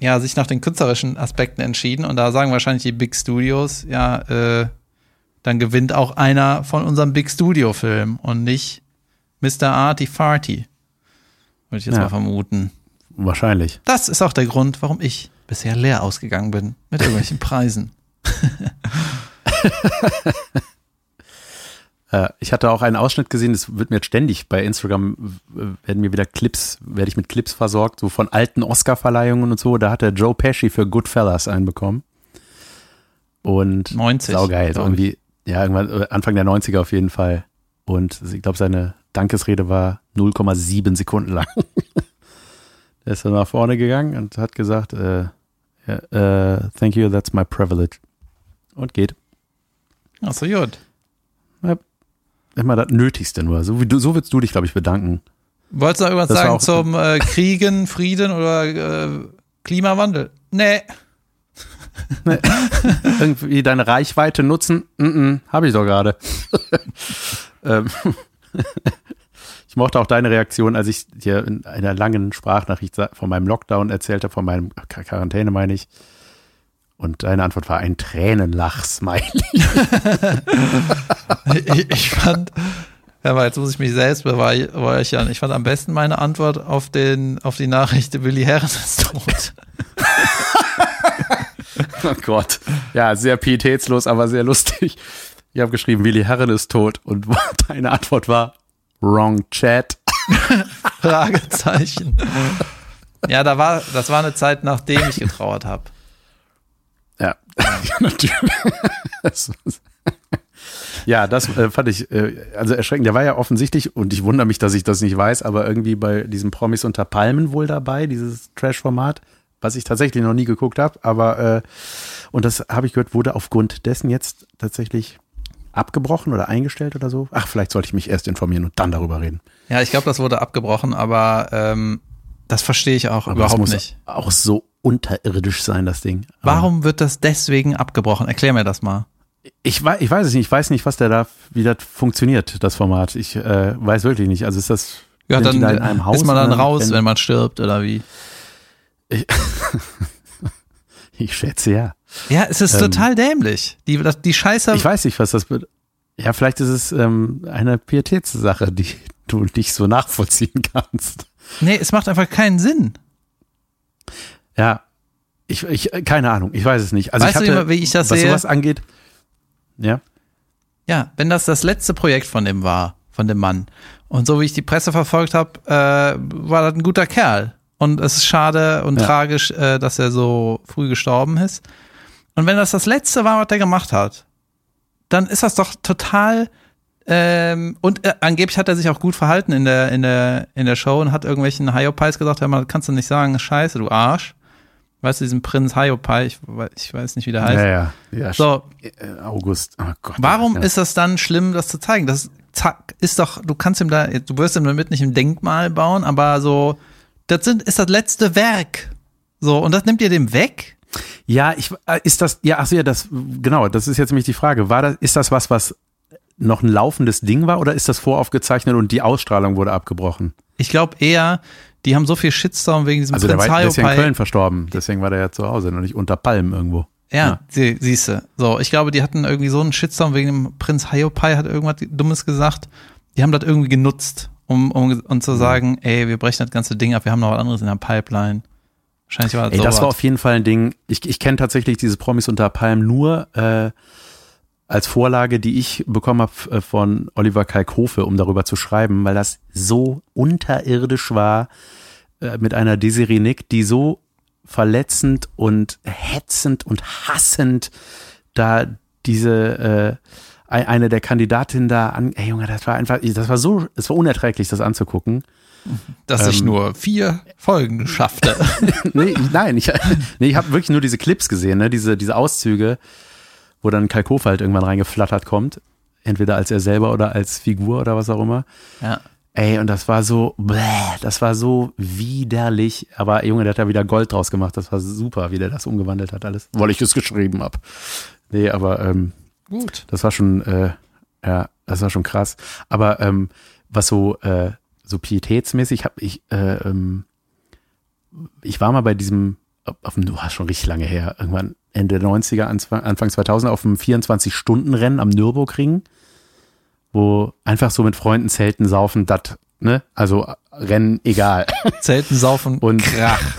ja, sich nach den künstlerischen Aspekten entschieden und da sagen wahrscheinlich die Big Studios, ja, äh, dann gewinnt auch einer von unserem Big Studio Film und nicht Mr. Arty Farty. Würde ich jetzt Ja. mal vermuten. Wahrscheinlich. Das ist auch der Grund, warum ich bisher leer ausgegangen bin mit irgendwelchen Preisen. Äh, ich hatte auch einen Ausschnitt gesehen, das wird mir jetzt ständig bei Instagram, äh, werden mir wieder Clips, werde ich mit Clips versorgt, so von alten Oscar-Verleihungen und so. Da hat der Joe Pesci für Goodfellas einen bekommen. Und 90, saugeil. Irgendwie, ja, irgendwann äh, Anfang der 90er auf jeden Fall. Und ich glaube, seine Dankesrede war 0,7 Sekunden lang. der ist dann nach vorne gegangen und hat gesagt, äh, ja, äh, thank you, that's my privilege. Und geht. Achso, gut. Immer das Nötigste nur. So, wie du, so würdest du dich, glaube ich, bedanken. Wolltest du noch irgendwas Das sagen zum äh, Kriegen, Frieden oder äh, Klimawandel? Nee. Irgendwie deine Reichweite nutzen? Mm -mm, Habe ich doch gerade. Ähm, ich mochte auch deine Reaktion, als ich dir in einer langen Sprachnachricht von meinem Lockdown erzählte, von meinem Quar- Quarantäne, meine ich. Und deine Antwort war ein Tränenlach-Smiley. ich, ich fand, ja, aber jetzt muss ich mich selbst beweihräuchern. Ich fand am besten meine Antwort auf den, auf die Nachricht, Willi Herren ist tot. Oh Gott. Ja, sehr pietätslos, aber sehr lustig. Ich habe geschrieben, Willi Herren ist tot. Und deine Antwort war Wrong Chat. Fragezeichen. Ja, da war, das war eine Zeit, nachdem ich getrauert habe. Ja, natürlich. Das- ja, das äh, fand ich äh, also erschreckend. Der war ja offensichtlich, und ich wundere mich, dass ich das nicht weiß, aber irgendwie bei diesem Promis unter Palmen wohl dabei, dieses Trash-Format, was ich tatsächlich noch nie geguckt habe. Aber, äh, und das habe ich gehört, wurde aufgrund dessen jetzt tatsächlich abgebrochen oder eingestellt oder so. Ach, vielleicht sollte ich mich erst informieren und dann darüber reden. Ja, ich glaube, das wurde abgebrochen, aber ähm, das verstehe ich auch Aber überhaupt das muss nicht. auch so unterirdisch sein, das Ding. Warum wird das deswegen abgebrochen? Erklär mir das mal. Ich weiß, ich weiß es nicht. Ich weiß nicht, was der da, wie das funktioniert, das Format. Ich äh, weiß wirklich nicht. Also ist das, Ja, dann da in einem Haus ist man dann raus, wenn- wenn man stirbt oder wie? Ich schätze ja. Ja, es ist Ähm, total dämlich. Die, die Scheiße. Ich weiß nicht, was das wird. Ja, vielleicht ist es ähm, eine Pietätssache, die du nicht so nachvollziehen kannst. nee, es macht einfach keinen Sinn. Ja, ich, ich keine Ahnung, ich weiß es nicht. Also Weißt ich du, hatte, wie ich das was sehe? sowas angeht, ja, Ja, wenn das das letzte Projekt von dem war, von dem Mann. Und so wie ich die Presse verfolgt habe, äh, war das ein guter Kerl. Und es ist schade und Ja. tragisch, äh, dass er so früh gestorben ist. Und wenn das das letzte war, was der gemacht hat, dann ist das doch total. Ähm, und äh, angeblich hat er sich auch gut verhalten in der, in der, in der Show und hat irgendwelchen Hyopies gesagt, hör mal, kannst du nicht sagen, scheiße, du Arsch. Weißt du, diesen Prinz Hyopai, ich, ich weiß nicht, wie der heißt. ja, ja, ja. So, äh, August. Oh Gott. Warum ja. ist das dann schlimm, das zu zeigen? Das zack, ist doch, du kannst ihm da, du wirst ihm damit nicht ein Denkmal bauen, aber so, das sind, ist das letzte Werk. So, und das nimmt ihr dem weg? Ja, ich äh, ist das ja, ach so, ja, das genau, das ist jetzt nämlich die Frage, war das ist das was was noch ein laufendes Ding war oder ist das voraufgezeichnet und die Ausstrahlung wurde abgebrochen? Ich glaube eher, die haben so viel Shitstorm wegen diesem Also Prinz war, der ist ja in. Köln verstorben, deswegen war der ja zu Hause und nicht unter Palmen irgendwo. Ja, Ja. sie, siehste. So, ich glaube, die hatten irgendwie so einen Shitstorm wegen dem Prinz Hyopai, hat irgendwas Dummes gesagt. Die haben das irgendwie genutzt, um, um, um Mhm. zu sagen, ey, wir brechen das ganze Ding ab, wir haben noch was anderes in der Pipeline. Wahrscheinlich war das Ey, das war auf jeden Fall ein Ding. Ich, ich kenne tatsächlich diese Promis unter Palmen nur äh, als Vorlage, die ich bekommen habe von Oliver Kalkofe, um darüber zu schreiben, weil das so unterirdisch war äh, mit einer Desiree Nick, die so verletzend und hetzend und hassend da diese äh, eine der Kandidatinnen da an. Ey Junge, das war einfach, das war so, es war unerträglich, das anzugucken. Dass ich Ähm. nur vier Folgen schaffte. nee, ich- nein, ich, nee, ich habe wirklich nur diese Clips gesehen, ne? diese, diese Auszüge, wo dann Kalkofe halt irgendwann reingeflattert kommt. Entweder als er selber oder als Figur oder was auch immer. ja. Ey, und das war so, bläh, das war so widerlich. Aber Junge, der hat da wieder Gold draus gemacht. Das war super, wie der das umgewandelt hat alles. Weil ich es geschrieben hab. Nee, aber ähm, Gut. das war schon, äh, ja, das war schon krass. Aber ähm, was so, äh, so pietätsmäßig hab ich, äh, ähm, ich war mal bei diesem, auf dem, war schon richtig lange her, irgendwann Ende der 90er, Anfang, Anfang 2000 auf dem 24-Stunden-Rennen am Nürburgring, wo einfach so mit Freunden zelten, saufen, dat, ne, also Rennen egal. Zelten saufen Und- Krach.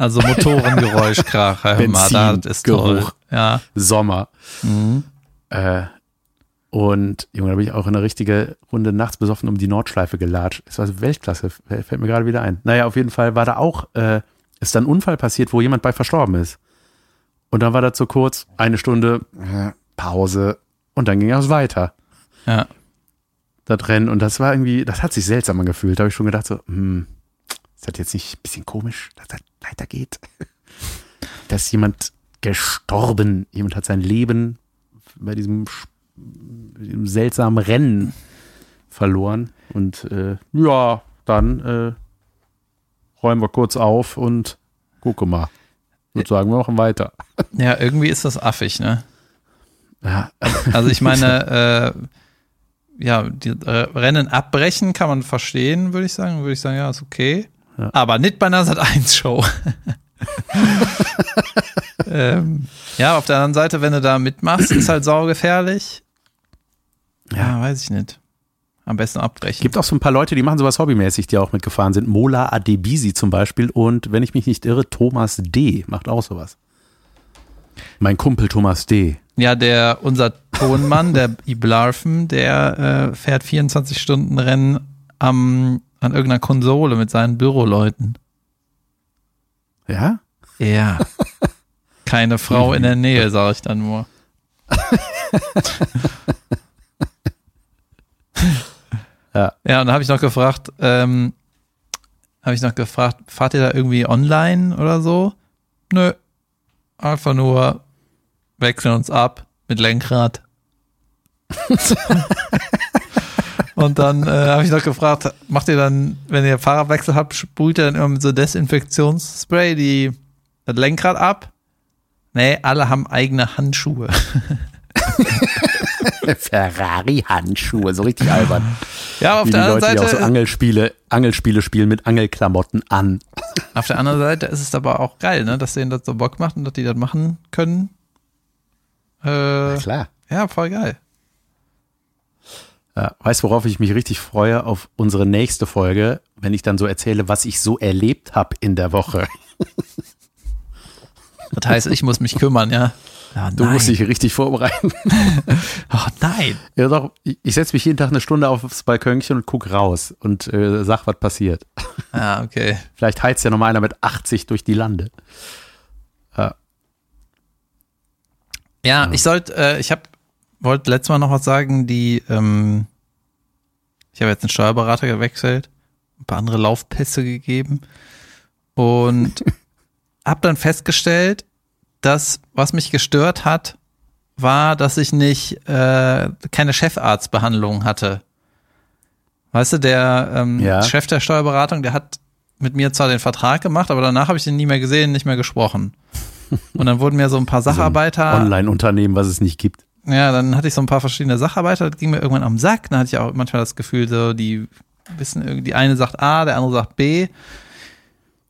Also Motorengeräusch, Krach. Hör mal, Benzin, das ist toll. Geruch. Ja. Sommer. Mhm. Äh, und Junge, da bin ich auch in eine richtige Runde nachts besoffen um die Nordschleife gelatscht. Es war so Weltklasse, fällt mir gerade wieder ein. Naja, auf jeden Fall war da auch, äh, ist da ein Unfall passiert, wo jemand bei verstorben ist. Und dann war das so kurz, eine Stunde Pause und dann ging es weiter. Ja. Das Rennen. Und das war irgendwie, das hat sich seltsam angefühlt. Da habe ich schon gedacht, so, hm, ist das jetzt nicht ein bisschen komisch, dass das weitergeht? Da ist jemand gestorben, jemand hat sein Leben bei diesem, sch- diesem seltsamen Rennen verloren. Und äh, ja, dann äh, räumen wir kurz auf und gucke mal. Ich würde sagen, wir machen weiter. Ja, irgendwie ist das affig, ne? Ja, Also ich meine, äh, ja, die äh, Rennen abbrechen kann man verstehen, würde ich sagen. Würde ich sagen, ja, ist okay. Ja. Aber nicht bei einer Sat 1 Show. ähm, ja, auf der anderen Seite, wenn du da mitmachst, ist halt saugefährlich. Ja, weiß ich nicht. Am besten abbrechen. gibt auch so ein paar Leute, die machen sowas hobbymäßig, die auch mitgefahren sind. Mola Adebisi zum Beispiel und wenn ich mich nicht irre, Thomas D. macht auch sowas. Mein Kumpel Thomas D. Ja, der, unser Tonmann, der Iblarfen, der äh, fährt 24 Stunden Rennen am, an irgendeiner Konsole mit seinen Büroleuten. Ja? Ja. Keine Frau in der Nähe, sage ich dann nur. Ja. Ja, und dann habe ich noch gefragt, ähm, habe ich noch gefragt, fahrt ihr da irgendwie online oder so? Nö. Einfach nur wechseln uns ab mit Lenkrad. und dann äh, habe ich noch gefragt, macht ihr dann, wenn ihr Fahrerwechsel habt, sprüht ihr dann immer mit so Desinfektionsspray die, das Lenkrad ab? Nee, alle haben eigene Handschuhe. Ferrari-Handschuhe, so richtig albern. Ja, auf Wie die der Leute, anderen die auch so Seite, Angelspiele, Angelspiele spielen mit Angelklamotten an. auf der anderen Seite ist es aber auch geil, ne, dass denen das so Bock macht und dass die das machen können. Äh, Klar. ja, voll geil. Ja, weißt du, worauf ich mich richtig freue? Auf unsere nächste Folge, wenn ich dann so erzähle, was ich so erlebt habe in der Woche. Das heißt, ich muss mich kümmern, ja. Ja Du musst dich richtig vorbereiten. Oh nein. Ja, doch, ich, ich setze mich jeden Tag eine Stunde aufs Balkönchen und guck raus und äh, sag, was passiert. Ah, okay. Vielleicht heizt ja noch mal einer mit 80 durch die Lande. Ja, ich sollte, äh, ich habe, wollte letztes Mal noch was sagen, die, ähm, ich habe jetzt einen Steuerberater gewechselt, ein paar andere Laufpässe gegeben und habe dann festgestellt, dass was mich gestört hat, war, dass ich nicht äh, keine Chefarztbehandlung hatte. Weißt du, der ähm, Ja. Chef der Steuerberatung, der hat mit mir zwar den Vertrag gemacht, aber danach habe ich ihn nie mehr gesehen, nicht mehr gesprochen. Und dann wurden mir so ein paar Sacharbeiter Online-Unternehmen, was es nicht gibt. ja, dann hatte ich so ein paar verschiedene Sacharbeiter, das ging mir irgendwann am Sack. Dann hatte ich auch manchmal das Gefühl, so, die wissen irgendwie, die eine sagt A, der andere sagt B.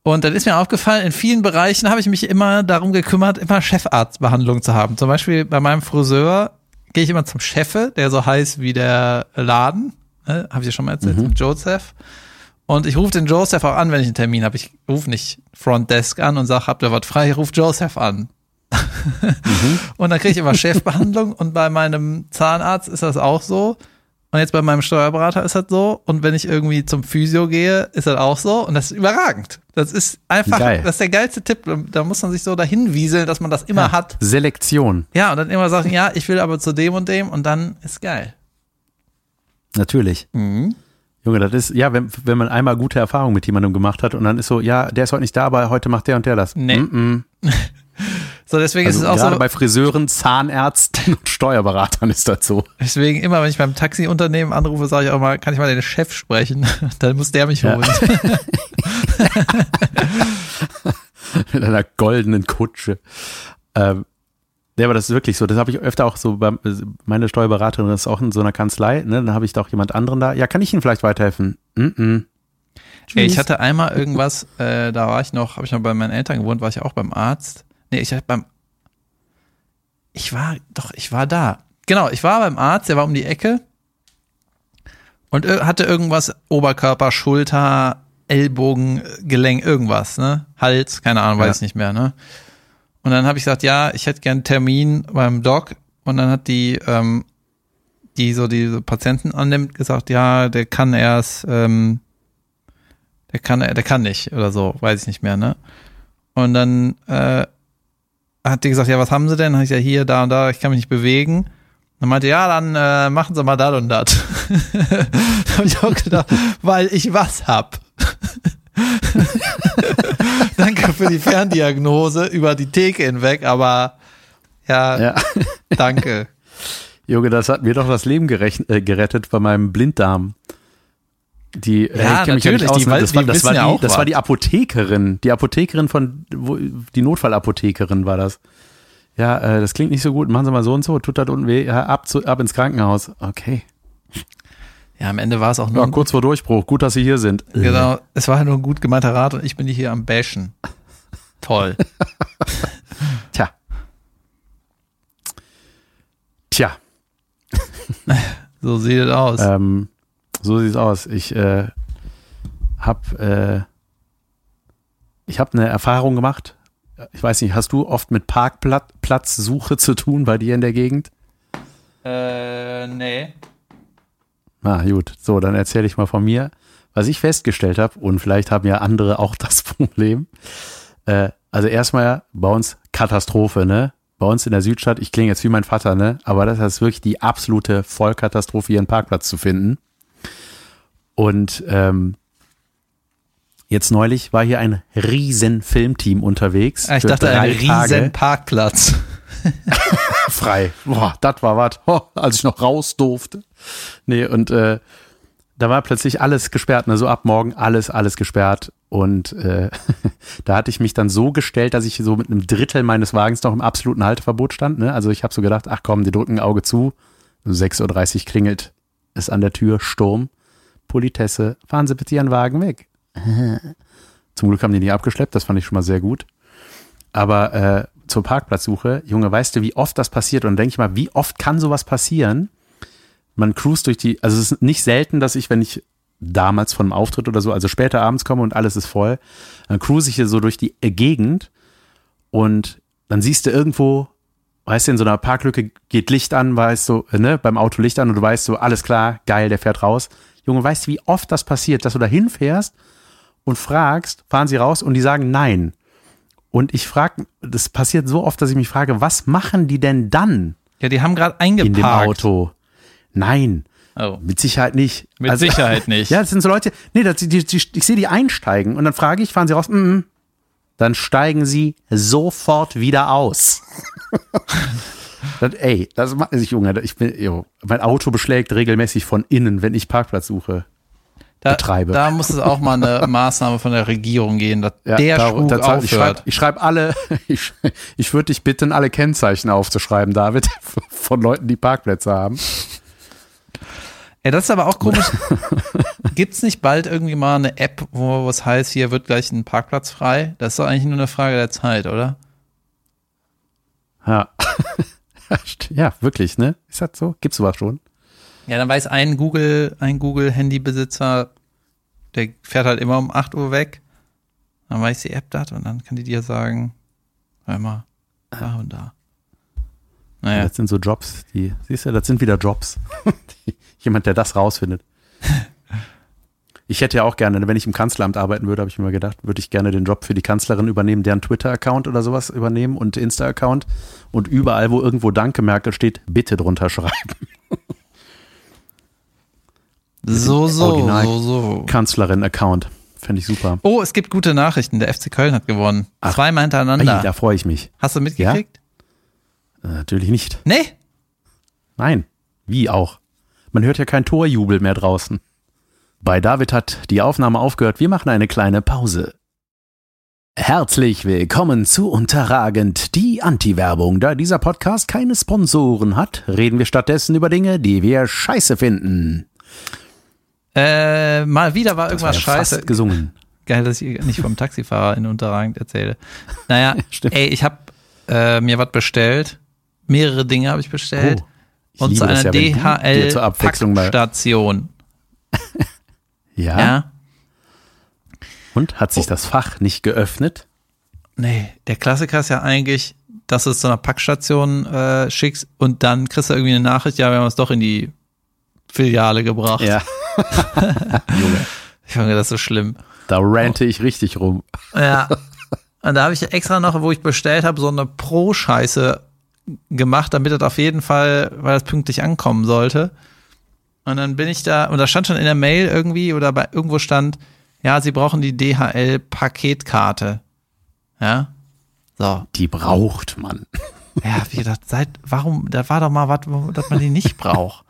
Und dann ist mir aufgefallen, in vielen Bereichen habe ich mich immer darum gekümmert, immer Chefarztbehandlung zu haben. Zum Beispiel bei meinem Friseur gehe ich immer zum Chefe, der so heißt wie der Laden. Ne? Habe ich ja schon mal erzählt, zum Joseph. Und ich rufe den Joseph auch an, wenn ich einen Termin habe. Ich rufe nicht Front Desk an und sage, habt ihr was frei? Ich rufe Joseph an. Und dann kriege ich immer Chefbehandlung und bei meinem Zahnarzt ist das auch so. Und jetzt bei meinem Steuerberater ist das so. Und wenn ich irgendwie zum Physio gehe, ist das auch so. Und das ist überragend. Das ist einfach, Geil. das ist der geilste Tipp. Da muss man sich so dahin wieseln, dass man das immer Ja. hat. Selektion, Ja, und dann immer sagen, ja, ich will aber zu dem und dem und dann ist geil. natürlich. Mhm. Junge, das ist, ja, wenn, wenn man einmal gute Erfahrungen mit jemandem gemacht hat und dann ist so, ja, der ist heute nicht da, aber heute macht der und der das. Nee. Mm -mm. So, deswegen Also ist es auch gerade so, bei Friseuren, Zahnärzten und Steuerberatern ist das so. deswegen immer, wenn ich beim Taxiunternehmen anrufe, sage ich auch mal, kann ich mal den Chef sprechen? Dann muss der mich Ja. holen. Mit einer goldenen Kutsche. Ähm, ja, aber das ist wirklich so. Das habe ich öfter auch so bei meine Steuerberaterin ist auch in so einer Kanzlei, ne? Dann habe ich da auch jemand anderen da. Ja, kann ich Ihnen vielleicht weiterhelfen? Mm -mm. Ey, ich hatte einmal irgendwas, äh, da war ich noch, habe ich noch bei meinen Eltern gewohnt, war ich auch beim Arzt. Nee, ich beim Ich war doch, ich war da. Genau, ich war beim Arzt, der war um die Ecke und hatte irgendwas Oberkörper, Schulter, Ellbogen, Gelenk, irgendwas, ne? Hals, keine Ahnung, weiß Ja. ich nicht mehr, ne? Und dann habe ich gesagt, ja, ich hätte gern einen Termin beim Doc und dann hat die ähm, die so diese Patienten annimmt, gesagt, ja, der kann erst ähm, der kann, der kann nicht oder so, weiß ich nicht mehr, ne? Und dann äh, hat die gesagt, ja, was haben sie denn? Habe ich ja hier, da und da, ich kann mich nicht bewegen. Dann meinte, ja, dann äh, machen sie mal das und das. da habe ich auch gedacht, weil ich was hab. Danke für die Ferndiagnose über die Theke hinweg, aber ja, Ja. danke. Junge, das hat mir doch das Leben äh, gerettet bei meinem Blinddarm. Die, äh, Ja, ich kenn mich natürlich, nicht aus, die ne? das, war, die das, war ja die, das war die Apothekerin. Die Apothekerin von, wo, die Notfallapothekerin war das. Ja, äh, das klingt nicht so gut. Machen Sie mal so und so. Tut das unten weh? Ja, ab, zu, ab ins Krankenhaus. Okay. Ja, am Ende war es auch nur Ja, kurz vor Durchbruch. Gut, dass Sie hier sind. Genau, es war nur ein gut gemeinter Rat und ich bin hier am Bashen. Toll. Tja. Tja. So sieht es aus. Ähm, so sieht's aus. Ich äh, hab, äh, ich habe eine Erfahrung gemacht. Ich weiß nicht, hast du oft mit Parkplatzsuche zu tun bei dir in der Gegend? Äh, nee. Ah, gut. So, dann erzähle ich mal von mir, was ich festgestellt habe. Und vielleicht haben ja andere auch das Problem. Äh, also erstmal bei uns Katastrophe, ne? Bei uns in der Südstadt, ich klinge jetzt wie mein Vater, ne? Aber das ist wirklich die absolute Vollkatastrophe, hier einen Parkplatz zu finden. Und ähm, jetzt neulich war hier ein riesen Filmteam unterwegs. Ah, ich dachte, ein riesen Tage Parkplatz. frei. Boah, das war was, oh, als ich noch raus durfte. Nee, und äh, da war plötzlich alles gesperrt, ne? so ab morgen alles, alles gesperrt. Und äh, da hatte ich mich dann so gestellt, dass ich so mit einem Drittel meines Wagens noch im absoluten Halteverbot stand. Ne? Also ich habe so gedacht, ach komm, die drücken ein Auge zu. 6.30 Uhr klingelt es an der Tür, Sturm. Politesse, fahren Sie bitte Ihren Wagen weg. Zum Glück haben die nicht abgeschleppt, das fand ich schon mal sehr gut. Aber äh, zur Parkplatzsuche, Junge, weißt du, wie oft das passiert? Und denke ich mal, wie oft kann sowas passieren? Man cruist durch die, also es ist nicht selten, dass ich, wenn ich damals von einem Auftritt oder so, also später abends komme und alles ist voll, dann cruise ich hier so durch die äh, Gegend und dann siehst du irgendwo, weißt du, in so einer Parklücke geht Licht an, weißt du, ne, beim Auto Licht an und du weißt so, alles klar, geil, der fährt raus. Junge, weißt du, wie oft das passiert, dass du da hinfährst und fragst, fahren sie raus und die sagen nein. Und ich frage, das passiert so oft, dass ich mich frage, was machen die denn dann Ja, die haben gerade in dem eingeparkt. Auto? Nein, Oh. mit Sicherheit nicht. Mit Also- Sicherheit nicht. Ja, das sind so Leute, nee, das, die, die, ich sehe die einsteigen und dann frage ich, fahren sie raus? Mm, mm. Dann steigen sie sofort wieder aus. das, ey, das macht sich, Junge, ich bin, jo, mein Auto beschlägt regelmäßig von innen, wenn ich Parkplatz suche. da, betreibe. Da muss es auch mal eine Maßnahme von der Regierung gehen, dass Ja, der da- Spuk aufhört. Ich schreibe schreib alle, ich, ich würde dich bitten, alle Kennzeichen aufzuschreiben, David, von Leuten, die Parkplätze haben. Ey, das ist aber auch komisch. Gibt's nicht bald irgendwie mal eine App, wo was heißt, hier wird gleich ein Parkplatz frei? Das ist doch eigentlich nur eine Frage der Zeit, oder? Ja. ja, wirklich, ne? Ist das so? Gibt's sowas schon? Ja, dann weiß ein Google, ein Google-Handybesitzer, der fährt halt immer um 8 Uhr weg. Dann weiß die App das und dann kann die dir sagen, hör mal, da und da. Naja. Das sind so Jobs, die, siehst du, das sind wieder Jobs. Jemand, der das rausfindet. Ich hätte ja auch gerne, wenn ich im Kanzleramt arbeiten würde, habe ich mir mal gedacht, würde ich gerne den Job für die Kanzlerin übernehmen, deren Twitter-Account oder sowas übernehmen und Insta-Account und überall, wo irgendwo Danke-Merkel steht, bitte drunter schreiben. So, so, Original- so, so. Kanzlerin-Account. Fände ich super. Oh, es gibt gute Nachrichten. Der FC Köln hat gewonnen. Ach. Zweimal Ei, hintereinander. da freue ich mich. Hast du mitgekriegt? Äh, natürlich nicht. Nee? Nein. Wie auch? Man hört ja kein Torjubel mehr draußen. Bei David hat die Aufnahme aufgehört. Wir machen eine kleine Pause. Herzlich willkommen zu Unterragend, die Anti-Werbung. Da dieser Podcast keine Sponsoren hat, reden wir stattdessen über Dinge, die wir scheiße finden. Äh, mal wieder war Das war irgendwas ja scheiße. Fast gesungen. Geil, dass ich nicht vom Taxifahrer in Unterragend erzähle. Naja, Stimmt. ey, ich habe äh, mir was bestellt. Mehrere Dinge habe ich bestellt. Oh, ich und zu einer ja. DHL-Packstation. Ja? Ja. Und hat sich das Fach nicht geöffnet? Nee, der Klassiker ist ja eigentlich, dass du es zu einer Packstation äh, schickst und dann kriegst du irgendwie eine Nachricht, ja, wir haben es doch in die Filiale gebracht. Ja. Junge, Ich finde das so schlimm. da rante ich richtig rum. Ja. Und da habe ich extra noch, wo ich bestellt habe, so eine Pro-Scheiße gemacht, damit das auf jeden Fall, weil das pünktlich ankommen sollte. Und dann bin ich da, und da stand schon in der Mail irgendwie oder bei irgendwo stand, ja, sie brauchen die DHL-Paketkarte. Ja. So. Die braucht man. Ja, wie gedacht, seit, warum, da war doch mal was, wo- dass man die nicht braucht.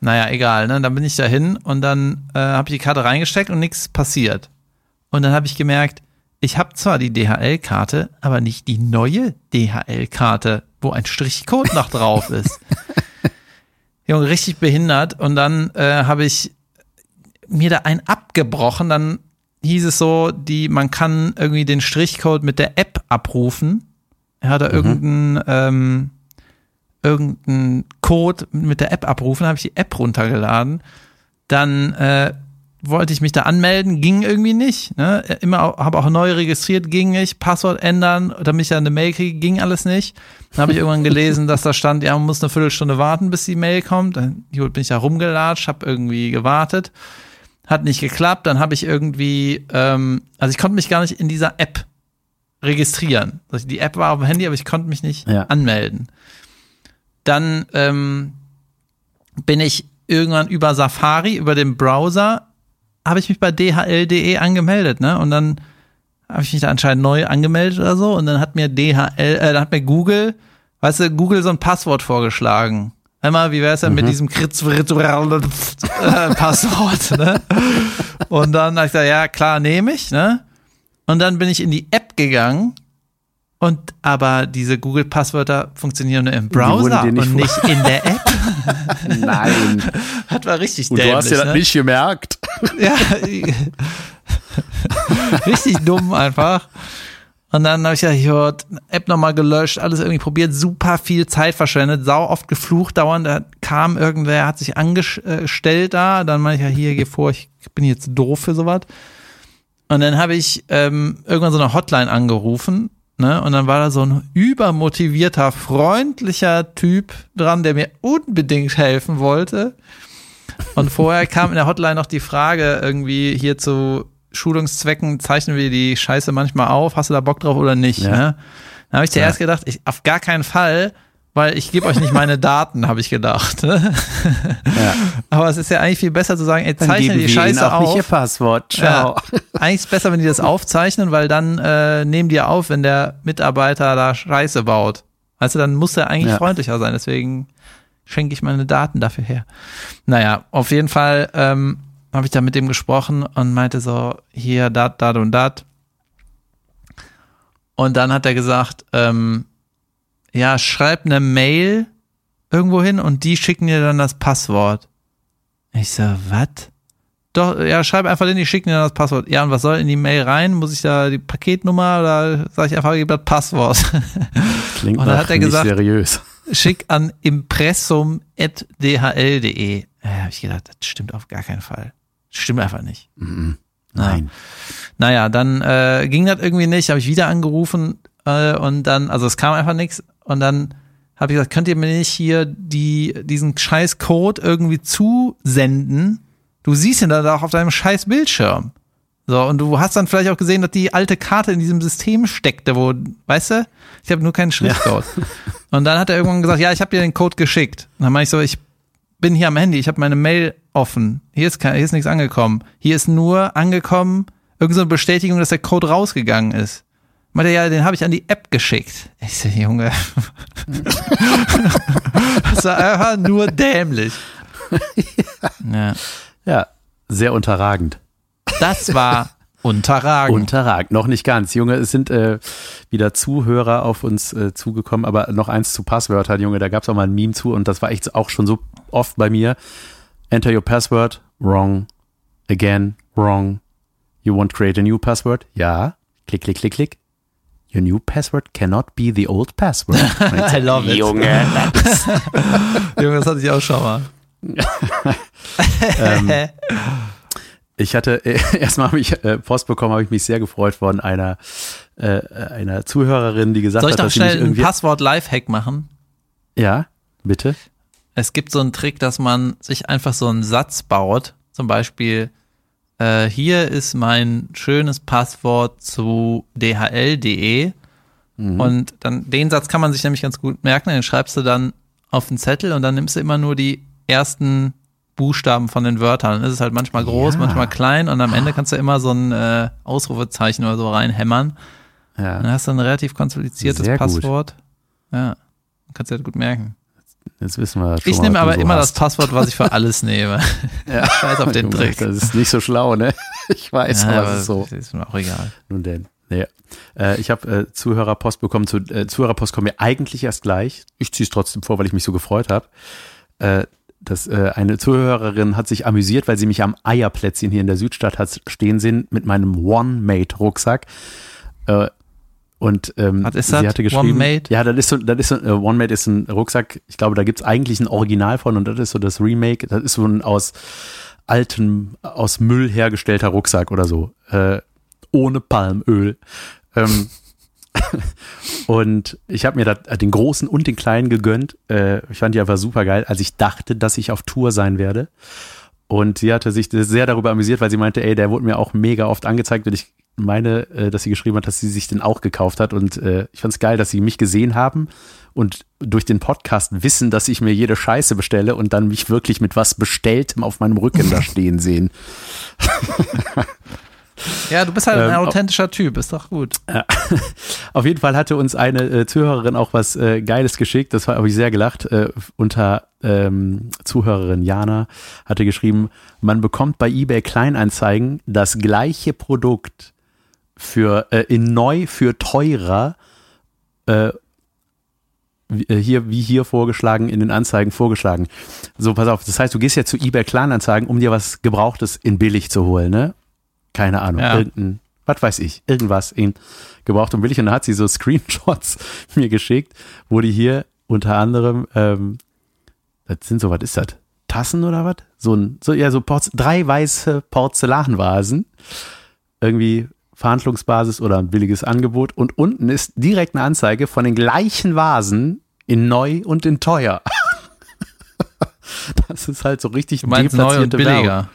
Naja, egal, ne? Dann bin ich da hin und dann äh, habe ich die Karte reingesteckt und nichts passiert. Und dann habe ich gemerkt, ich habe zwar die DHL-Karte, aber nicht die neue DHL-Karte, wo ein Strichcode noch drauf ist. Junge, richtig behindert. Und dann äh, habe ich mir da einen abgebrochen. Dann hieß es so, die, man kann irgendwie den Strichcode mit der App abrufen. Er hat da irgendeinen, ähm, irgendeinen Code mit der App abrufen, habe ich die App runtergeladen. Dann äh, wollte ich mich da anmelden, ging irgendwie nicht. Ne? Immer habe auch neu registriert, ging nicht. Passwort ändern, damit ich dann eine Mail kriege, ging alles nicht. Dann habe ich irgendwann gelesen, dass da stand, ja, man muss eine Viertelstunde warten, bis die Mail kommt. Dann bin ich da rumgelatscht, habe irgendwie gewartet. Hat nicht geklappt. Dann habe ich irgendwie, ähm, also ich konnte mich gar nicht in dieser App registrieren. Also die App war auf dem Handy, aber ich konnte mich nicht Ja. anmelden. Dann ähm, bin ich irgendwann über Safari, über den Browser, habe ich mich bei dhl.de angemeldet, ne? Und dann habe ich mich da anscheinend neu angemeldet oder so und dann hat mir DHL, äh, dann hat mir Google, weißt du, Google so ein Passwort vorgeschlagen. Einmal, wie wäre es denn mit diesem Kritz äh, Passwort, ne? Und dann habe ich gesagt, ja, klar, nehme ich, ne? Und dann bin ich in die App gegangen und aber diese Google-Passwörter funktionieren nur im Browser nicht und nicht in der App. Nein. Das war richtig Und dämlich. du hast das ne? nicht gemerkt. Ja, richtig dumm einfach. Und dann habe ich ja hier App nochmal gelöscht, alles irgendwie probiert, super viel Zeit verschwendet, sau oft geflucht dauernd. Da kam irgendwer, hat sich angestellt da. Dann meine ich ja, hier, geh vor, ich bin jetzt doof für sowas. Und dann habe ich ähm, irgendwann so eine Hotline angerufen. Ne? Und dann war da so ein übermotivierter, freundlicher Typ dran, der mir unbedingt helfen wollte. Und vorher kam in der Hotline noch die Frage irgendwie hier zu Schulungszwecken, zeichnen wir die Scheiße manchmal auf, hast du da Bock drauf oder nicht? Ja. Ne? Dann habe ich zuerst gedacht, ich, auf gar keinen Fall, weil ich gebe euch nicht meine Daten, habe ich gedacht. Ne? Ja. Aber es ist ja eigentlich viel besser zu sagen, ey, zeichne die Scheiße auch nicht Ihr auf. Passwort. Ciao. Ja. Eigentlich ist es besser, wenn die das aufzeichnen, weil dann äh, nehmen die auf, wenn der Mitarbeiter da Scheiße baut. Also dann muss er eigentlich Ja. freundlicher sein. Deswegen schenke ich meine Daten dafür her. Naja, auf jeden Fall ähm, habe ich da mit dem gesprochen und meinte so, hier, dat, dat und dat. Und dann hat er gesagt, ähm, ja, schreib eine Mail irgendwo hin und die schicken dir dann das Passwort. Ich so, was? Doch, ja, schreib einfach hin, die schicken dir dann das Passwort. Ja, und was soll in die Mail rein? Muss ich da die Paketnummer oder sage ich einfach, gib das Passwort? Klingt Und dann hat er nicht gesagt- seriös. Schick an impressum.dhl.de. Ja, habe ich gedacht, das stimmt auf gar keinen Fall. Das stimmt einfach nicht. Mhm. Nein. Naja, dann äh, ging das irgendwie nicht, habe ich wieder angerufen äh, und dann, also es kam einfach nichts und dann habe ich gesagt, könnt ihr mir nicht hier die, diesen scheiß Code irgendwie zusenden? Du siehst ihn dann auch auf deinem scheiß Bildschirm. So, und du hast dann vielleicht auch gesehen, dass die alte Karte in diesem System steckte, wo, weißt du, ich habe nur keinen Schriftcode. Ja. Und dann hat er irgendwann gesagt, ja, ich habe dir den Code geschickt. Und dann meine ich so, ich bin hier am Handy, ich habe meine Mail offen. Hier ist, kein, hier ist nichts angekommen. Hier ist nur angekommen, irgendeine so Bestätigung, dass der Code rausgegangen ist. Meinte, ja, den habe ich an die App geschickt. Ich so, Junge. das war einfach nur dämlich. ja. ja, sehr unterragend. Das war unterragend. Unterragend, noch nicht ganz. Junge, es sind äh, wieder Zuhörer auf uns äh, zugekommen, aber noch eins zu Passwörtern, Junge, da gab es auch mal ein Meme zu und das war echt auch schon so oft bei mir. Enter your password, wrong. Again, wrong. You want to create a new password? Ja. Klick, klick, klick, klick. Your new password cannot be the old password. I love it. Junge, das Junge, das hatte ich auch schon mal. ähm, ich hatte äh, erstmal habe ich äh, Post bekommen, habe ich mich sehr gefreut von einer äh, einer Zuhörerin, die gesagt Soll ich hat, dass schnell sie mich irgendwie ein Passwort Lifehack machen. Ja, bitte. Es gibt so einen Trick, dass man sich einfach so einen Satz baut, zum Beispiel äh, hier ist mein schönes Passwort zu dhl.de. Mhm. Und dann den Satz kann man sich nämlich ganz gut merken. Den schreibst du dann auf den Zettel und dann nimmst du immer nur die ersten Buchstaben von den Wörtern. Dann ist es halt manchmal groß, ja. manchmal klein und am Ende kannst du immer so ein äh, Ausrufezeichen oder so reinhämmern. Ja. Dann hast du ein relativ kompliziertes Sehr Passwort. Gut. Ja, kannst du halt gut merken. Jetzt wissen wir schon Ich nehme aber immer hast. das Passwort, was ich für alles nehme. ja. Ich weiß auf den Trick. Das ist nicht so schlau, ne? Ich weiß, ja, aber es ist so. Ist mir auch egal. Nun denn. Nee. Äh, ich habe äh, Zuhörerpost bekommen. Zu, äh, Zuhörerpost kommen mir eigentlich erst gleich. Ich ziehe es trotzdem vor, weil ich mich so gefreut habe. Äh, dass äh, eine Zuhörerin hat sich amüsiert, weil sie mich am Eierplätzchen hier in der Südstadt hat stehen sehen mit meinem One-Mate-Rucksack. Äh, und ähm, Was ist sie das? hatte geschrieben, One-Mate? ja, das ist so, das ist so, äh, One-Mate ist ein Rucksack, ich glaube, da gibt's eigentlich ein Original von und das ist so das Remake, das ist so ein aus altem, aus Müll hergestellter Rucksack oder so, äh, ohne Palmöl. Ähm, und ich habe mir da den großen und den kleinen gegönnt. Äh, ich fand die einfach super geil, als ich dachte, dass ich auf Tour sein werde. Und sie hatte sich sehr darüber amüsiert, weil sie meinte, ey, der wurde mir auch mega oft angezeigt und ich meine, äh, dass sie geschrieben hat, dass sie sich den auch gekauft hat. Und äh, ich fand es geil, dass sie mich gesehen haben und durch den Podcast wissen, dass ich mir jede Scheiße bestelle und dann mich wirklich mit was Bestelltem auf meinem Rücken da stehen sehen. Ja, du bist halt ein ähm, authentischer Typ, ist doch gut. Ja. Auf jeden Fall hatte uns eine äh, Zuhörerin auch was äh, Geiles geschickt, das habe ich sehr gelacht. Äh, unter ähm, Zuhörerin Jana hatte geschrieben, man bekommt bei eBay Kleinanzeigen das gleiche Produkt für äh, in neu für teurer äh, äh, hier, wie hier vorgeschlagen, in den Anzeigen vorgeschlagen. So, pass auf, das heißt, du gehst ja zu eBay Kleinanzeigen, um dir was Gebrauchtes in billig zu holen, ne? Keine Ahnung, ja. irgendein, was weiß ich, irgendwas in gebraucht und billig. Und dann hat sie so Screenshots mir geschickt, wo die hier unter anderem, ähm, das sind so, was ist das? Tassen oder was? So ein, so, ja, so Porz drei weiße Porzellanvasen. Irgendwie Verhandlungsbasis oder ein billiges Angebot. Und unten ist direkt eine Anzeige von den gleichen Vasen in neu und in teuer. das ist halt so richtig du meinst neu und billiger. Werbung.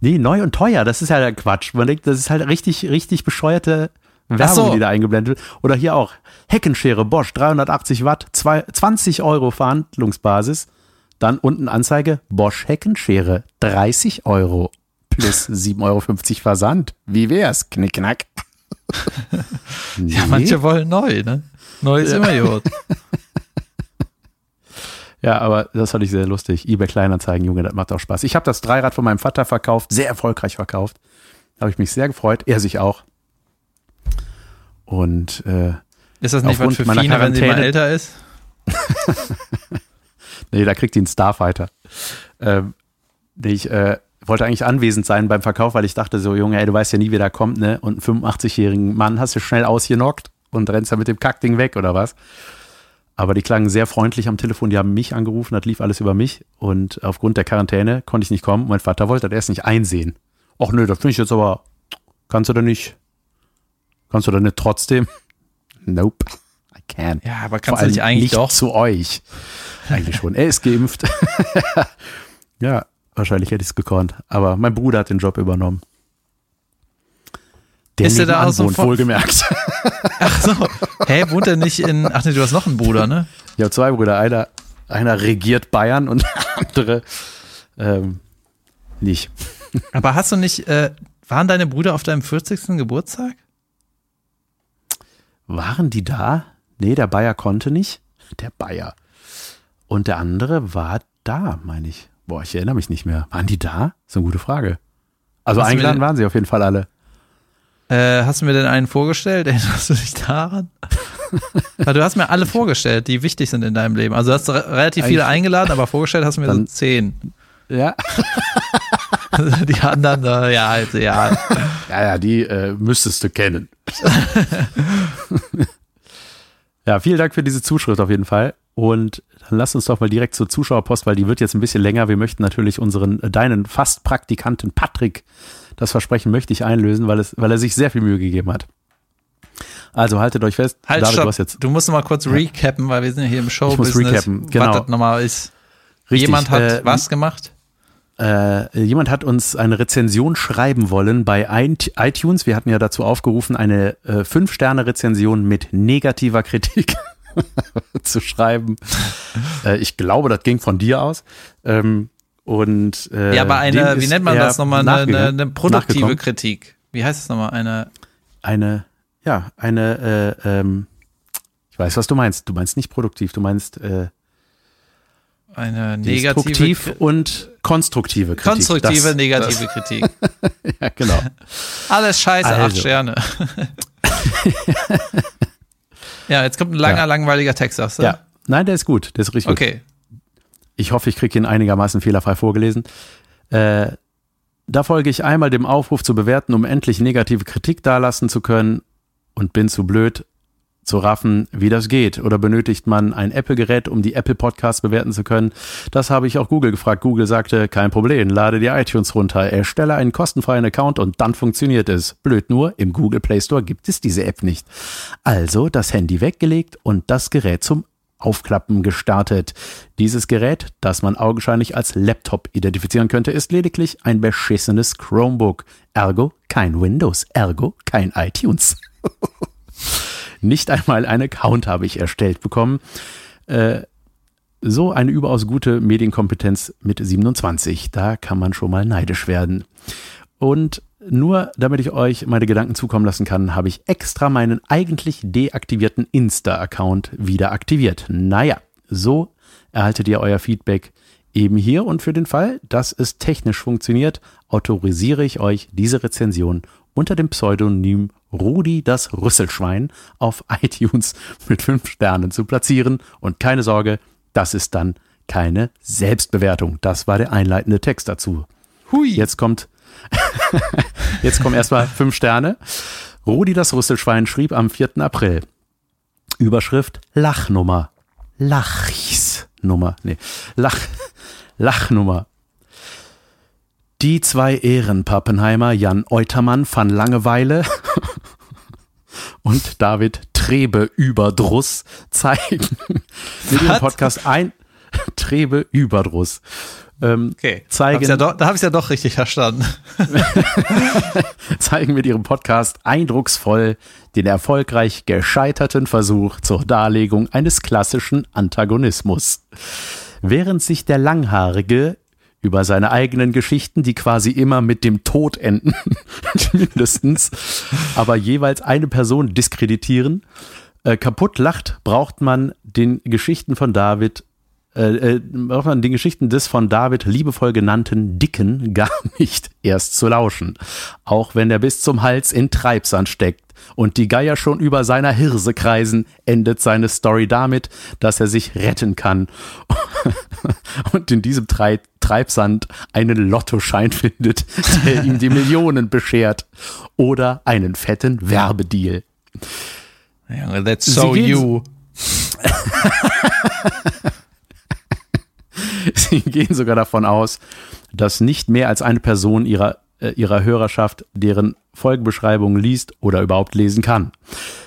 Nee, neu und teuer, das ist ja der Quatsch. Man denkt, das ist halt richtig, richtig bescheuerte Werbung, so. die da eingeblendet wird. Oder hier auch Heckenschere Bosch, 380 Watt, 20 Euro Verhandlungsbasis. Dann unten Anzeige Bosch Heckenschere, 30 Euro plus 7,50 Euro Versand. Wie wär's? Knickknack. nee. Ja, manche wollen neu, ne? Neu ist ja. immer gut. Ja, aber das fand ich sehr lustig. eBay Kleinanzeigen, Junge, das macht auch Spaß. Ich habe das Dreirad von meinem Vater verkauft, sehr erfolgreich verkauft. Habe ich mich sehr gefreut, er sich auch. Und äh, ist das nicht was für Fine, wenn sie mal älter ist? nee, da kriegt ihn Starfighter. Ähm, ich äh, wollte eigentlich anwesend sein beim Verkauf, weil ich dachte so, Junge, ey, du weißt ja nie, wer da kommt, ne? Und einen 85-jährigen Mann hast du schnell ausgenockt und rennst dann mit dem Kackding weg oder was? Aber die klangen sehr freundlich am Telefon, die haben mich angerufen, das lief alles über mich und aufgrund der Quarantäne konnte ich nicht kommen. Mein Vater wollte das erst nicht einsehen. Ach nö, das finde ich jetzt aber, kannst du da nicht, kannst du da nicht trotzdem? Nope, I can. Ja, aber kannst du nicht eigentlich nicht doch? zu euch. Eigentlich schon. Er ist geimpft. ja, wahrscheinlich hätte ich es gekonnt. Aber mein Bruder hat den Job übernommen. Der Ist er da so wohnt, wohlgemerkt. Ach so. Hä, wohnt er nicht in. Ach nee, du hast noch einen Bruder, ne? Ich habe zwei Brüder. Einer, einer regiert Bayern und der andere ähm, nicht. Aber hast du nicht. Äh, waren deine Brüder auf deinem 40. Geburtstag? Waren die da? Nee, der Bayer konnte nicht. Der Bayer. Und der andere war da, meine ich. Boah, ich erinnere mich nicht mehr. Waren die da? ist eine gute Frage. Also Hast du eingeladen den- waren sie auf jeden Fall alle. Äh, hast du mir denn einen vorgestellt? Erinnerst du dich daran? Weil du hast mir alle vorgestellt, die wichtig sind in deinem Leben. Also du hast re relativ viele Eigentlich- eingeladen, aber vorgestellt hast du mir so Dann- zehn. Ja. Die anderen, äh, ja, also, ja. Ja, ja, die äh, müsstest du kennen. ja, vielen Dank für diese Zuschrift auf jeden Fall. Und dann lass uns doch mal direkt zur Zuschauerpost, weil die wird jetzt ein bisschen länger. Wir möchten natürlich unseren, äh, deinen fast Praktikanten Patrick, das Versprechen möchte ich einlösen, weil, es, weil er sich sehr viel Mühe gegeben hat. Also haltet euch fest. Halt, David, stopp. du hast jetzt Du musst noch mal kurz recappen, weil wir sind ja hier im Showbusiness. recappen, genau. Was das nochmal ist. richtig. Jemand hat äh, was gemacht? Äh, jemand hat uns eine Rezension schreiben wollen bei iT- iTunes. Wir hatten ja dazu aufgerufen, eine äh, 5-Sterne-Rezension mit negativer Kritik zu schreiben. Äh, ich glaube, das ging von dir aus. Ähm, und äh, Ja, aber eine, wie nennt man das nochmal? Eine, eine, produktive. Kritik. Wie heißt es nochmal? Eine, Eine, ja, eine, äh, ähm, ich weiß, was du meinst. Du meinst nicht produktiv, du meinst äh, eine negative. destruktiv und konstruktive Kritik. Konstruktive, Das- negative Kritik. Das, ja, genau. Alles scheiße, acht Also. Sterne. ja, jetzt kommt ein langer, Ja. langweiliger Text, sagst du? Ja, nein, der ist gut, der ist richtig gut. Okay. Ich hoffe, ich kriege ihn einigermaßen fehlerfrei vorgelesen. Äh, da folge ich einmal dem Aufruf zu bewerten, um endlich negative Kritik dalassen zu können und bin zu blöd zu raffen, wie das geht. Oder benötigt man ein Apple-Gerät, um die Apple Podcasts bewerten zu können? Das habe ich auch Google gefragt. Google sagte, kein Problem, lade dir iTunes runter, erstelle einen kostenfreien Account und dann funktioniert es. Blöd nur, im Google Play Store gibt es diese App nicht. Also das Handy weggelegt und das Gerät zum Aufklappen gestartet. Dieses Gerät, das man augenscheinlich als Laptop identifizieren könnte, ist lediglich ein beschissenes Chromebook. Ergo kein Windows, ergo kein iTunes. Nicht einmal einen Account habe ich erstellt bekommen. Äh, so eine überaus gute Medienkompetenz mit 27. Da kann man schon mal neidisch werden. Und nur damit ich euch meine Gedanken zukommen lassen kann, habe ich extra meinen eigentlich deaktivierten Insta-Account wieder aktiviert. Naja, so erhaltet ihr euer Feedback eben hier und für den Fall, dass es technisch funktioniert, autorisiere ich euch diese Rezension unter dem Pseudonym Rudi das Rüsselschwein auf iTunes mit fünf Sternen zu platzieren. Und keine Sorge, das ist dann keine Selbstbewertung. Das war der einleitende Text dazu. Hui. Jetzt kommt, jetzt kommen erstmal fünf Sterne. Rudi das Rüsselschwein schrieb am 4. April. Überschrift Lachnummer. Lachsnummer. Nee, Lach, Lachnummer. Die zwei Ehrenpappenheimer Jan Eutermann van Langeweile und David Trebe Überdruss zeigen mit Was? Podcast ein Trebe Überdruss. Ähm, Okay. zeigen, ja doch, da habe ich ja doch richtig verstanden. zeigen mit ihrem Podcast eindrucksvoll den erfolgreich gescheiterten Versuch zur Darlegung eines klassischen Antagonismus. Während sich der Langhaarige über seine eigenen Geschichten, die quasi immer mit dem Tod enden, mindestens, aber jeweils eine Person diskreditieren, äh, kaputt lacht, braucht man den Geschichten von David äh, äh, den Geschichten des von David liebevoll genannten Dicken gar nicht erst zu lauschen. Auch wenn er bis zum Hals in Treibsand steckt und die Geier schon über seiner Hirse kreisen, endet seine Story damit, dass er sich retten kann und in diesem Treib Treibsand einen Lottoschein findet, der ihm die Millionen beschert oder einen fetten Werbedeal. Junge, That's so you. Sie gehen sogar davon aus, dass nicht mehr als eine Person ihrer äh, ihrer Hörerschaft deren Folgenbeschreibungen liest oder überhaupt lesen kann.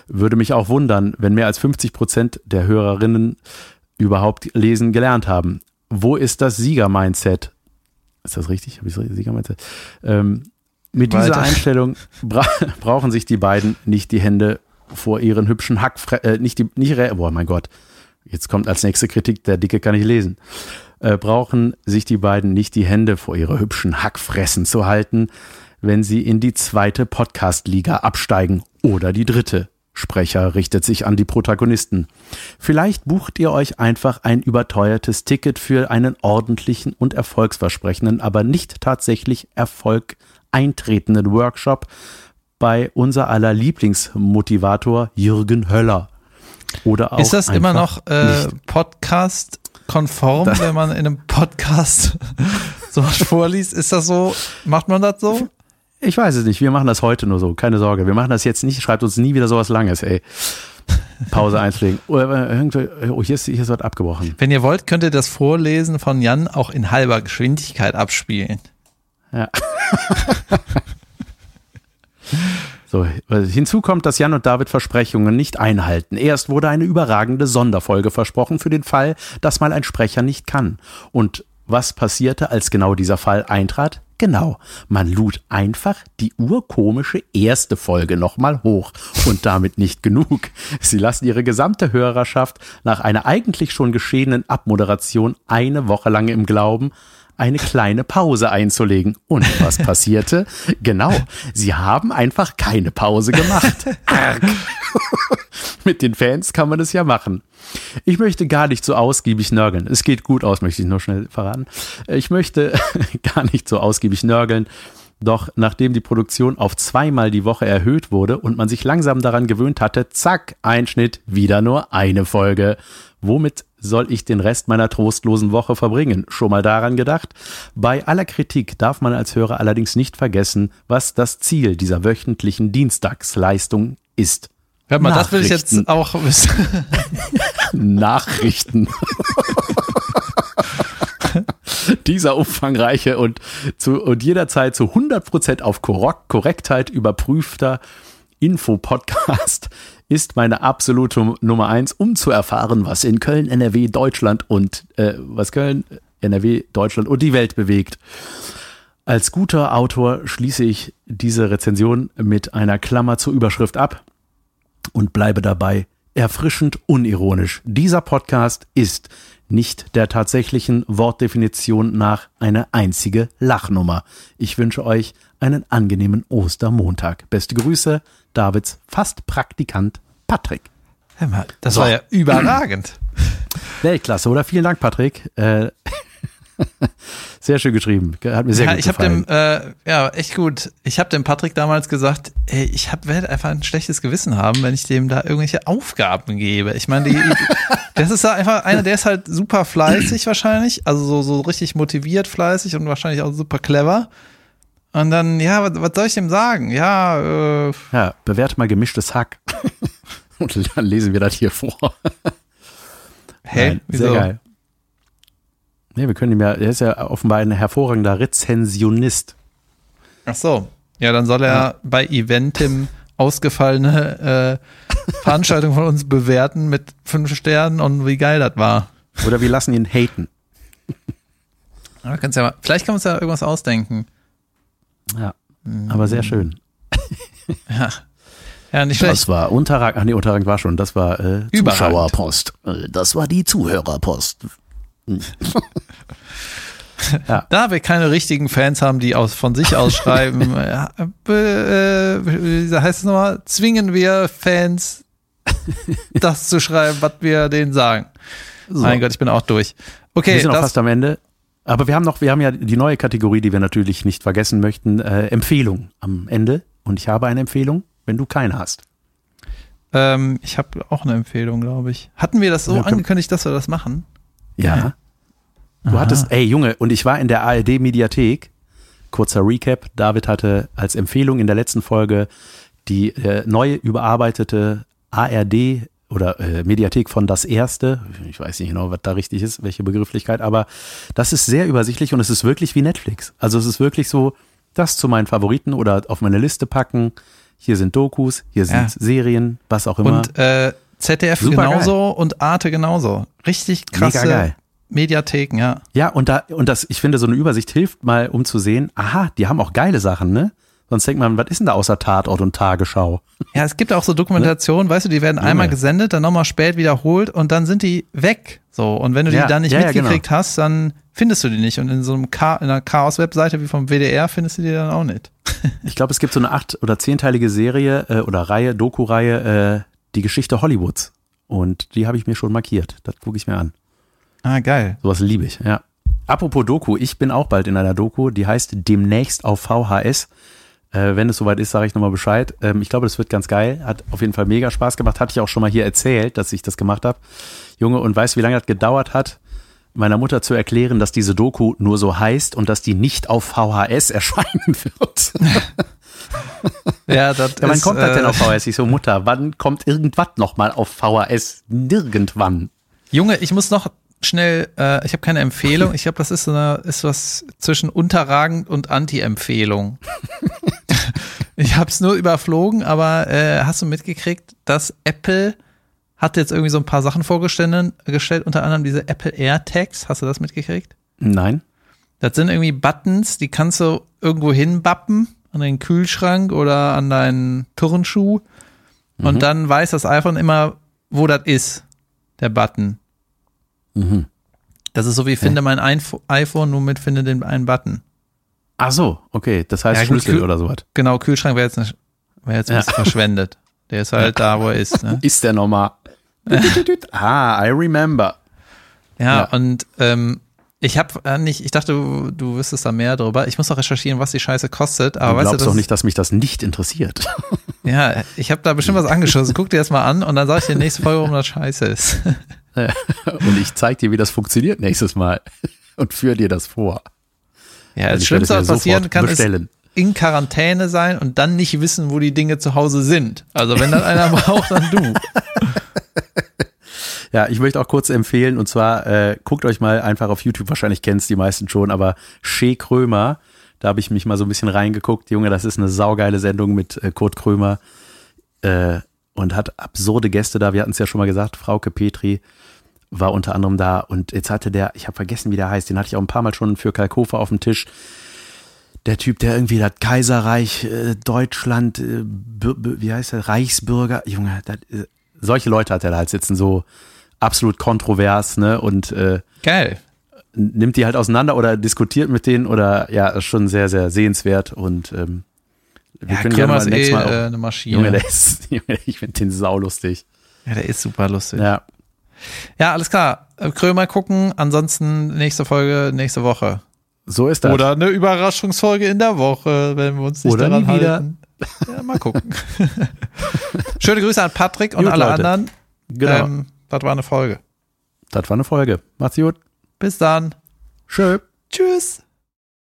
Würde mich auch wundern, wenn mehr als 50 Prozent der Hörerinnen überhaupt lesen gelernt haben. Wo ist das Sieger-Mindset? Ist das richtig? Habe ich das Sieger-Mindset? Ähm, mit Weiter. dieser Einstellung bra brauchen sich die beiden nicht die Hände vor ihren hübschen Hackfre äh, nicht die nicht boah mein Gott jetzt kommt als nächste Kritik der dicke kann ich lesen äh, brauchen sich die beiden nicht die Hände vor ihre hübschen Hackfressen zu halten wenn sie in die zweite Podcast Liga absteigen oder die dritte Sprecher richtet sich an die Protagonisten. Vielleicht bucht ihr euch einfach ein überteuertes Ticket für einen ordentlichen und erfolgsversprechenden, aber nicht tatsächlich Erfolg eintretenden Workshop bei unser aller Lieblingsmotivator Jürgen Höller. Oder auch Ist das immer noch äh, Podcast-konform, wenn man in einem Podcast sowas vorliest? Ist das so? Macht man das so? Ich weiß es nicht. Wir machen das heute nur so. Keine Sorge. Wir machen das jetzt nicht. Schreibt uns nie wieder sowas Langes, ey. Pause einpflegen. Oh, oh, hier ist, hier ist was abgebrochen. Wenn ihr wollt, könnt ihr das Vorlesen von Jan auch in halber Geschwindigkeit abspielen. Ja. So, hinzu kommt, dass Jan und David Versprechungen nicht einhalten. Erst wurde eine überragende Sonderfolge versprochen für den Fall, dass mal ein Sprecher nicht kann. Und was passierte, als genau dieser Fall eintrat? Genau, man lud einfach die urkomische erste Folge nochmal hoch. Und damit nicht genug. Sie lassen ihre gesamte Hörerschaft nach einer eigentlich schon geschehenen Abmoderation eine Woche lang im Glauben, eine kleine Pause einzulegen. Und was passierte? genau, sie haben einfach keine Pause gemacht. Arg. Mit den Fans kann man es ja machen. Ich möchte gar nicht so ausgiebig nörgeln. Es geht gut aus, möchte ich nur schnell verraten. Ich möchte gar nicht so ausgiebig nörgeln. Doch nachdem die Produktion auf zweimal die Woche erhöht wurde und man sich langsam daran gewöhnt hatte, zack, Einschnitt, wieder nur eine Folge. Womit soll ich den Rest meiner trostlosen Woche verbringen? Schon mal daran gedacht? Bei aller Kritik darf man als Hörer allerdings nicht vergessen, was das Ziel dieser wöchentlichen Dienstagsleistung ist. Hör mal, das will ich jetzt auch wissen. Nachrichten. Dieser umfangreiche und, zu, und jederzeit zu 100% auf Korrektheit überprüfter Infopodcast ist meine absolute Nummer eins, um zu erfahren, was in Köln, NRW, Deutschland und äh, was Köln, NRW, Deutschland und die Welt bewegt. Als guter Autor schließe ich diese Rezension mit einer Klammer zur Überschrift ab und bleibe dabei erfrischend unironisch. Dieser Podcast ist nicht der tatsächlichen Wortdefinition nach eine einzige Lachnummer. Ich wünsche euch einen angenehmen Ostermontag. Beste Grüße, Davids Fast-Praktikant Patrick. Das war ja überragend. Weltklasse, oder? Vielen Dank, Patrick. Äh, sehr schön geschrieben. Hat mir sehr ja, gut ich gefallen. Dem, äh, ja, echt gut. Ich habe dem Patrick damals gesagt, ey, ich werde einfach ein schlechtes Gewissen haben, wenn ich dem da irgendwelche Aufgaben gebe. Ich meine, das ist ja einfach einer, der ist halt super fleißig wahrscheinlich, also so, so richtig motiviert, fleißig und wahrscheinlich auch super clever. Und dann, ja, was, was soll ich dem sagen? Ja, äh, Ja, bewerte mal gemischtes Hack. und dann lesen wir das hier vor. Hä? Nein, sehr geil. Nee, wir können ihm ja, er ist ja offenbar ein hervorragender Rezensionist. Ach so. Ja, dann soll er ja. bei Eventim ausgefallene äh, Veranstaltung von uns bewerten mit fünf Sternen und wie geil das war. Oder wir lassen ihn haten. Ja, kannst ja mal, vielleicht kann man uns ja irgendwas ausdenken. Ja, aber sehr schön. ja. Ja, nicht schlecht. Das war Unterrang, ach nee, Unterrang war schon, das war äh, Zuschauerpost. Äh, das war die Zuhörerpost. ja. Da wir keine richtigen Fans haben, die aus, von sich aus schreiben, äh, äh, wie heißt es nochmal, zwingen wir Fans, das zu schreiben, was wir denen sagen. So. Mein Gott, ich bin auch durch. Okay. Wir sind auch fast am Ende. Aber wir haben noch, wir haben ja die neue Kategorie, die wir natürlich nicht vergessen möchten, äh, Empfehlung am Ende. Und ich habe eine Empfehlung, wenn du keine hast. Ähm, ich habe auch eine Empfehlung, glaube ich. Hatten wir das so ja, angekündigt, dass wir das machen? Ja. Du Aha. hattest, ey Junge, und ich war in der ARD Mediathek. Kurzer Recap. David hatte als Empfehlung in der letzten Folge die äh, neue überarbeitete ARD oder äh, Mediathek von das erste. Ich weiß nicht genau, was da richtig ist, welche Begrifflichkeit, aber das ist sehr übersichtlich und es ist wirklich wie Netflix. Also es ist wirklich so, das zu meinen Favoriten oder auf meine Liste packen. Hier sind Dokus, hier sind Ja. Serien, was auch immer. Und äh, ZDF Super genauso und Arte genauso. Richtig krasse geil. Mediatheken, ja. Ja, und da, und das, ich finde, so eine Übersicht hilft mal, um zu sehen, aha, die haben auch geile Sachen, ne? Sonst denkt man, was ist denn da außer Tatort und Tagesschau? Ja, es gibt auch so Dokumentationen, weißt du, die werden einmal gesendet, dann nochmal spät wiederholt und dann sind die weg. So. Und wenn du die Ja, dann nicht ja, ja, mitgekriegt hast, dann findest du die nicht. Und in so einem Cha in einer Chaos-Webseite wie vom WDR findest du die dann auch nicht. Ich glaube, es gibt so eine acht- oder zehnteilige Serie äh, oder Reihe, Doku-Reihe, äh, die Geschichte Hollywoods. Und die habe ich mir schon markiert. Das gucke ich mir an. Ah, geil. Sowas liebe ich, ja. Apropos Doku, ich bin auch bald in einer Doku, die heißt demnächst auf VHS. Äh, wenn es soweit ist, sage ich nochmal Bescheid. Ähm, ich glaube, das wird ganz geil. Hat auf jeden Fall mega Spaß gemacht. Hatte ich auch schon mal hier erzählt, dass ich das gemacht habe. Junge, und weißt wie lange das gedauert hat, meiner Mutter zu erklären, dass diese Doku nur so heißt und dass die nicht auf VHS erscheinen wird. Ja, das Ja, wann ist, kommt das denn äh, auf VHS? Ich so, Mutter, wann kommt irgendwas nochmal auf VHS? Nirgendwann. Junge, ich muss noch schnell, äh, ich habe keine Empfehlung. Ich glaube, das ist, so eine, ist was zwischen unterragend und Anti-Empfehlung. ich habe es nur überflogen, aber äh, hast du mitgekriegt, dass Apple hat jetzt irgendwie so ein paar Sachen vorgestellt, gestellt, unter anderem diese Apple AirTags. Hast du das mitgekriegt? Nein. Das sind irgendwie Buttons, die kannst du irgendwo hinbappen, an den Kühlschrank oder an deinen Turnschuh. Und dann weiß das iPhone immer, wo das ist, der Button. Mhm. Das ist so wie finde mein Einf- iPhone, nur mit finde den einen Button. Ach so, okay. Das heißt Ja, Schlüssel oder sowas. Genau, Kühlschrank wäre jetzt, nicht- wär jetzt bisschen verschwendet. Der ist halt da, wo er ist. Ne? Ist der nochmal? ah, I remember. Ja, Ja. und ähm, ich habe äh, nicht, ich dachte, du, du wüsstest da mehr drüber. Ich muss noch recherchieren, was die Scheiße kostet. Aber du weißt du, glaubst das doch nicht, dass mich das nicht interessiert. Ja, ich habe da bestimmt was angeschossen. Guck dir das mal an und dann sage ich dir nächste Folge, warum das scheiße ist. Und ich zeig dir, wie das funktioniert nächstes Mal. Und führe dir das vor. Ja, Also das Schlimmste, was passieren kann, bestellen. ist in Quarantäne sein und dann nicht wissen, wo die Dinge zu Hause sind. Also wenn dann einer braucht, dann du. Ja, ich möchte auch kurz empfehlen, und zwar äh, guckt euch mal einfach auf YouTube, wahrscheinlich kennt es die meisten schon, aber Shea Krömer, da habe ich mich mal so ein bisschen reingeguckt. Junge, das ist eine saugeile Sendung mit äh, Kurt Krömer äh, und hat absurde Gäste da. Wir hatten es ja schon mal gesagt, Frauke Petri war unter anderem da und jetzt hatte der, ich habe vergessen, wie der heißt, den hatte ich auch ein paar Mal schon für Kalkofer auf dem Tisch. Der Typ, der irgendwie das Kaiserreich äh, Deutschland, äh, wie heißt der, Reichsbürger, Junge, das, äh, solche Leute hat er da halt sitzen, so absolut kontrovers, ne? Und äh, Geil. nimmt die halt auseinander oder diskutiert mit denen oder ja, ist schon sehr, sehr sehenswert und ähm, wir Ja, können Krömer gerne mal ist nächstes eh Mal auch, äh, eine Maschine. Junge, der ist, Junge, ich finde den saulustig. ja, der ist super lustig. Ja, Ja, alles klar. Äh, Krömer gucken, ansonsten nächste Folge, nächste Woche. so ist das. Oder eine Überraschungsfolge in der Woche, wenn wir uns nicht Oder daran halten. Ja, mal gucken. Schöne Grüße an Patrick und Gut, alle Leute. anderen. genau, Ähm, das war eine Folge. das war eine Folge. Macht's gut. Bis dann. Schön. Tschüss.